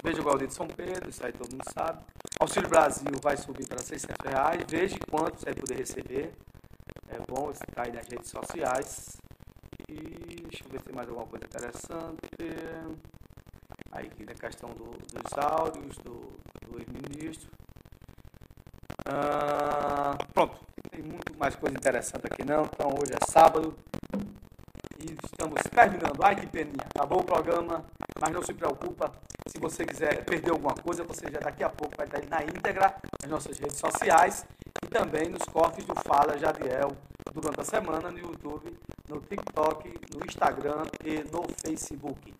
Speaker 1: Veja o Gaudia de São Pedro, isso aí todo mundo sabe. Auxílio Brasil vai subir para 600 reais. Veja quanto você vai poder receber. É bom estar aí nas redes sociais. E deixa eu ver se tem mais alguma coisa interessante. Aí aqui na questão do, dos áudios do, do ex-ministro. Ah, pronto, tem muito mais coisa interessante aqui não. Então hoje é sábado. E estamos terminando. Ai que peninha. Acabou o programa, mas não se preocupa. Se você quiser perder alguma coisa, você já daqui a pouco vai estar aí na íntegra nas nossas redes sociais e também nos cortes do Fala Jadiel durante a semana no YouTube, no TikTok, no Instagram e no Facebook.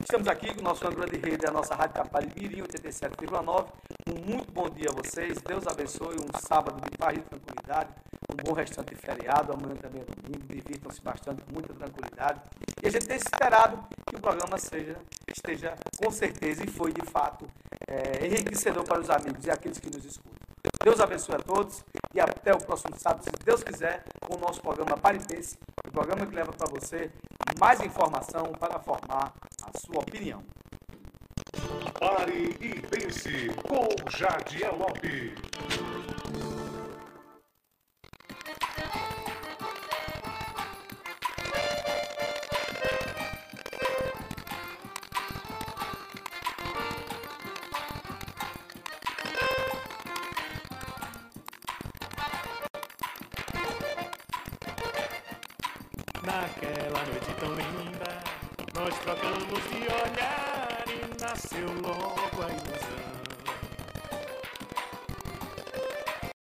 Speaker 1: Estamos aqui com o nosso âncora de rede, a nossa Rádio Capari Mirim 87,9. Um muito bom dia a vocês. Deus abençoe um sábado de paz e tranquilidade. Um bom restante de feriado. Amanhã também é domingo. Divirtam-se bastante, com muita tranquilidade. E a gente tem esperado que o programa seja, esteja com certeza e foi de fato é, enriquecedor para os amigos e aqueles que nos escutam. Deus abençoe a todos e até o próximo sábado, se Deus quiser, com o nosso programa Paripense, o programa que leva para você mais informação para formar a sua opinião.
Speaker 6: Pare e pense com Jadiel Lopes.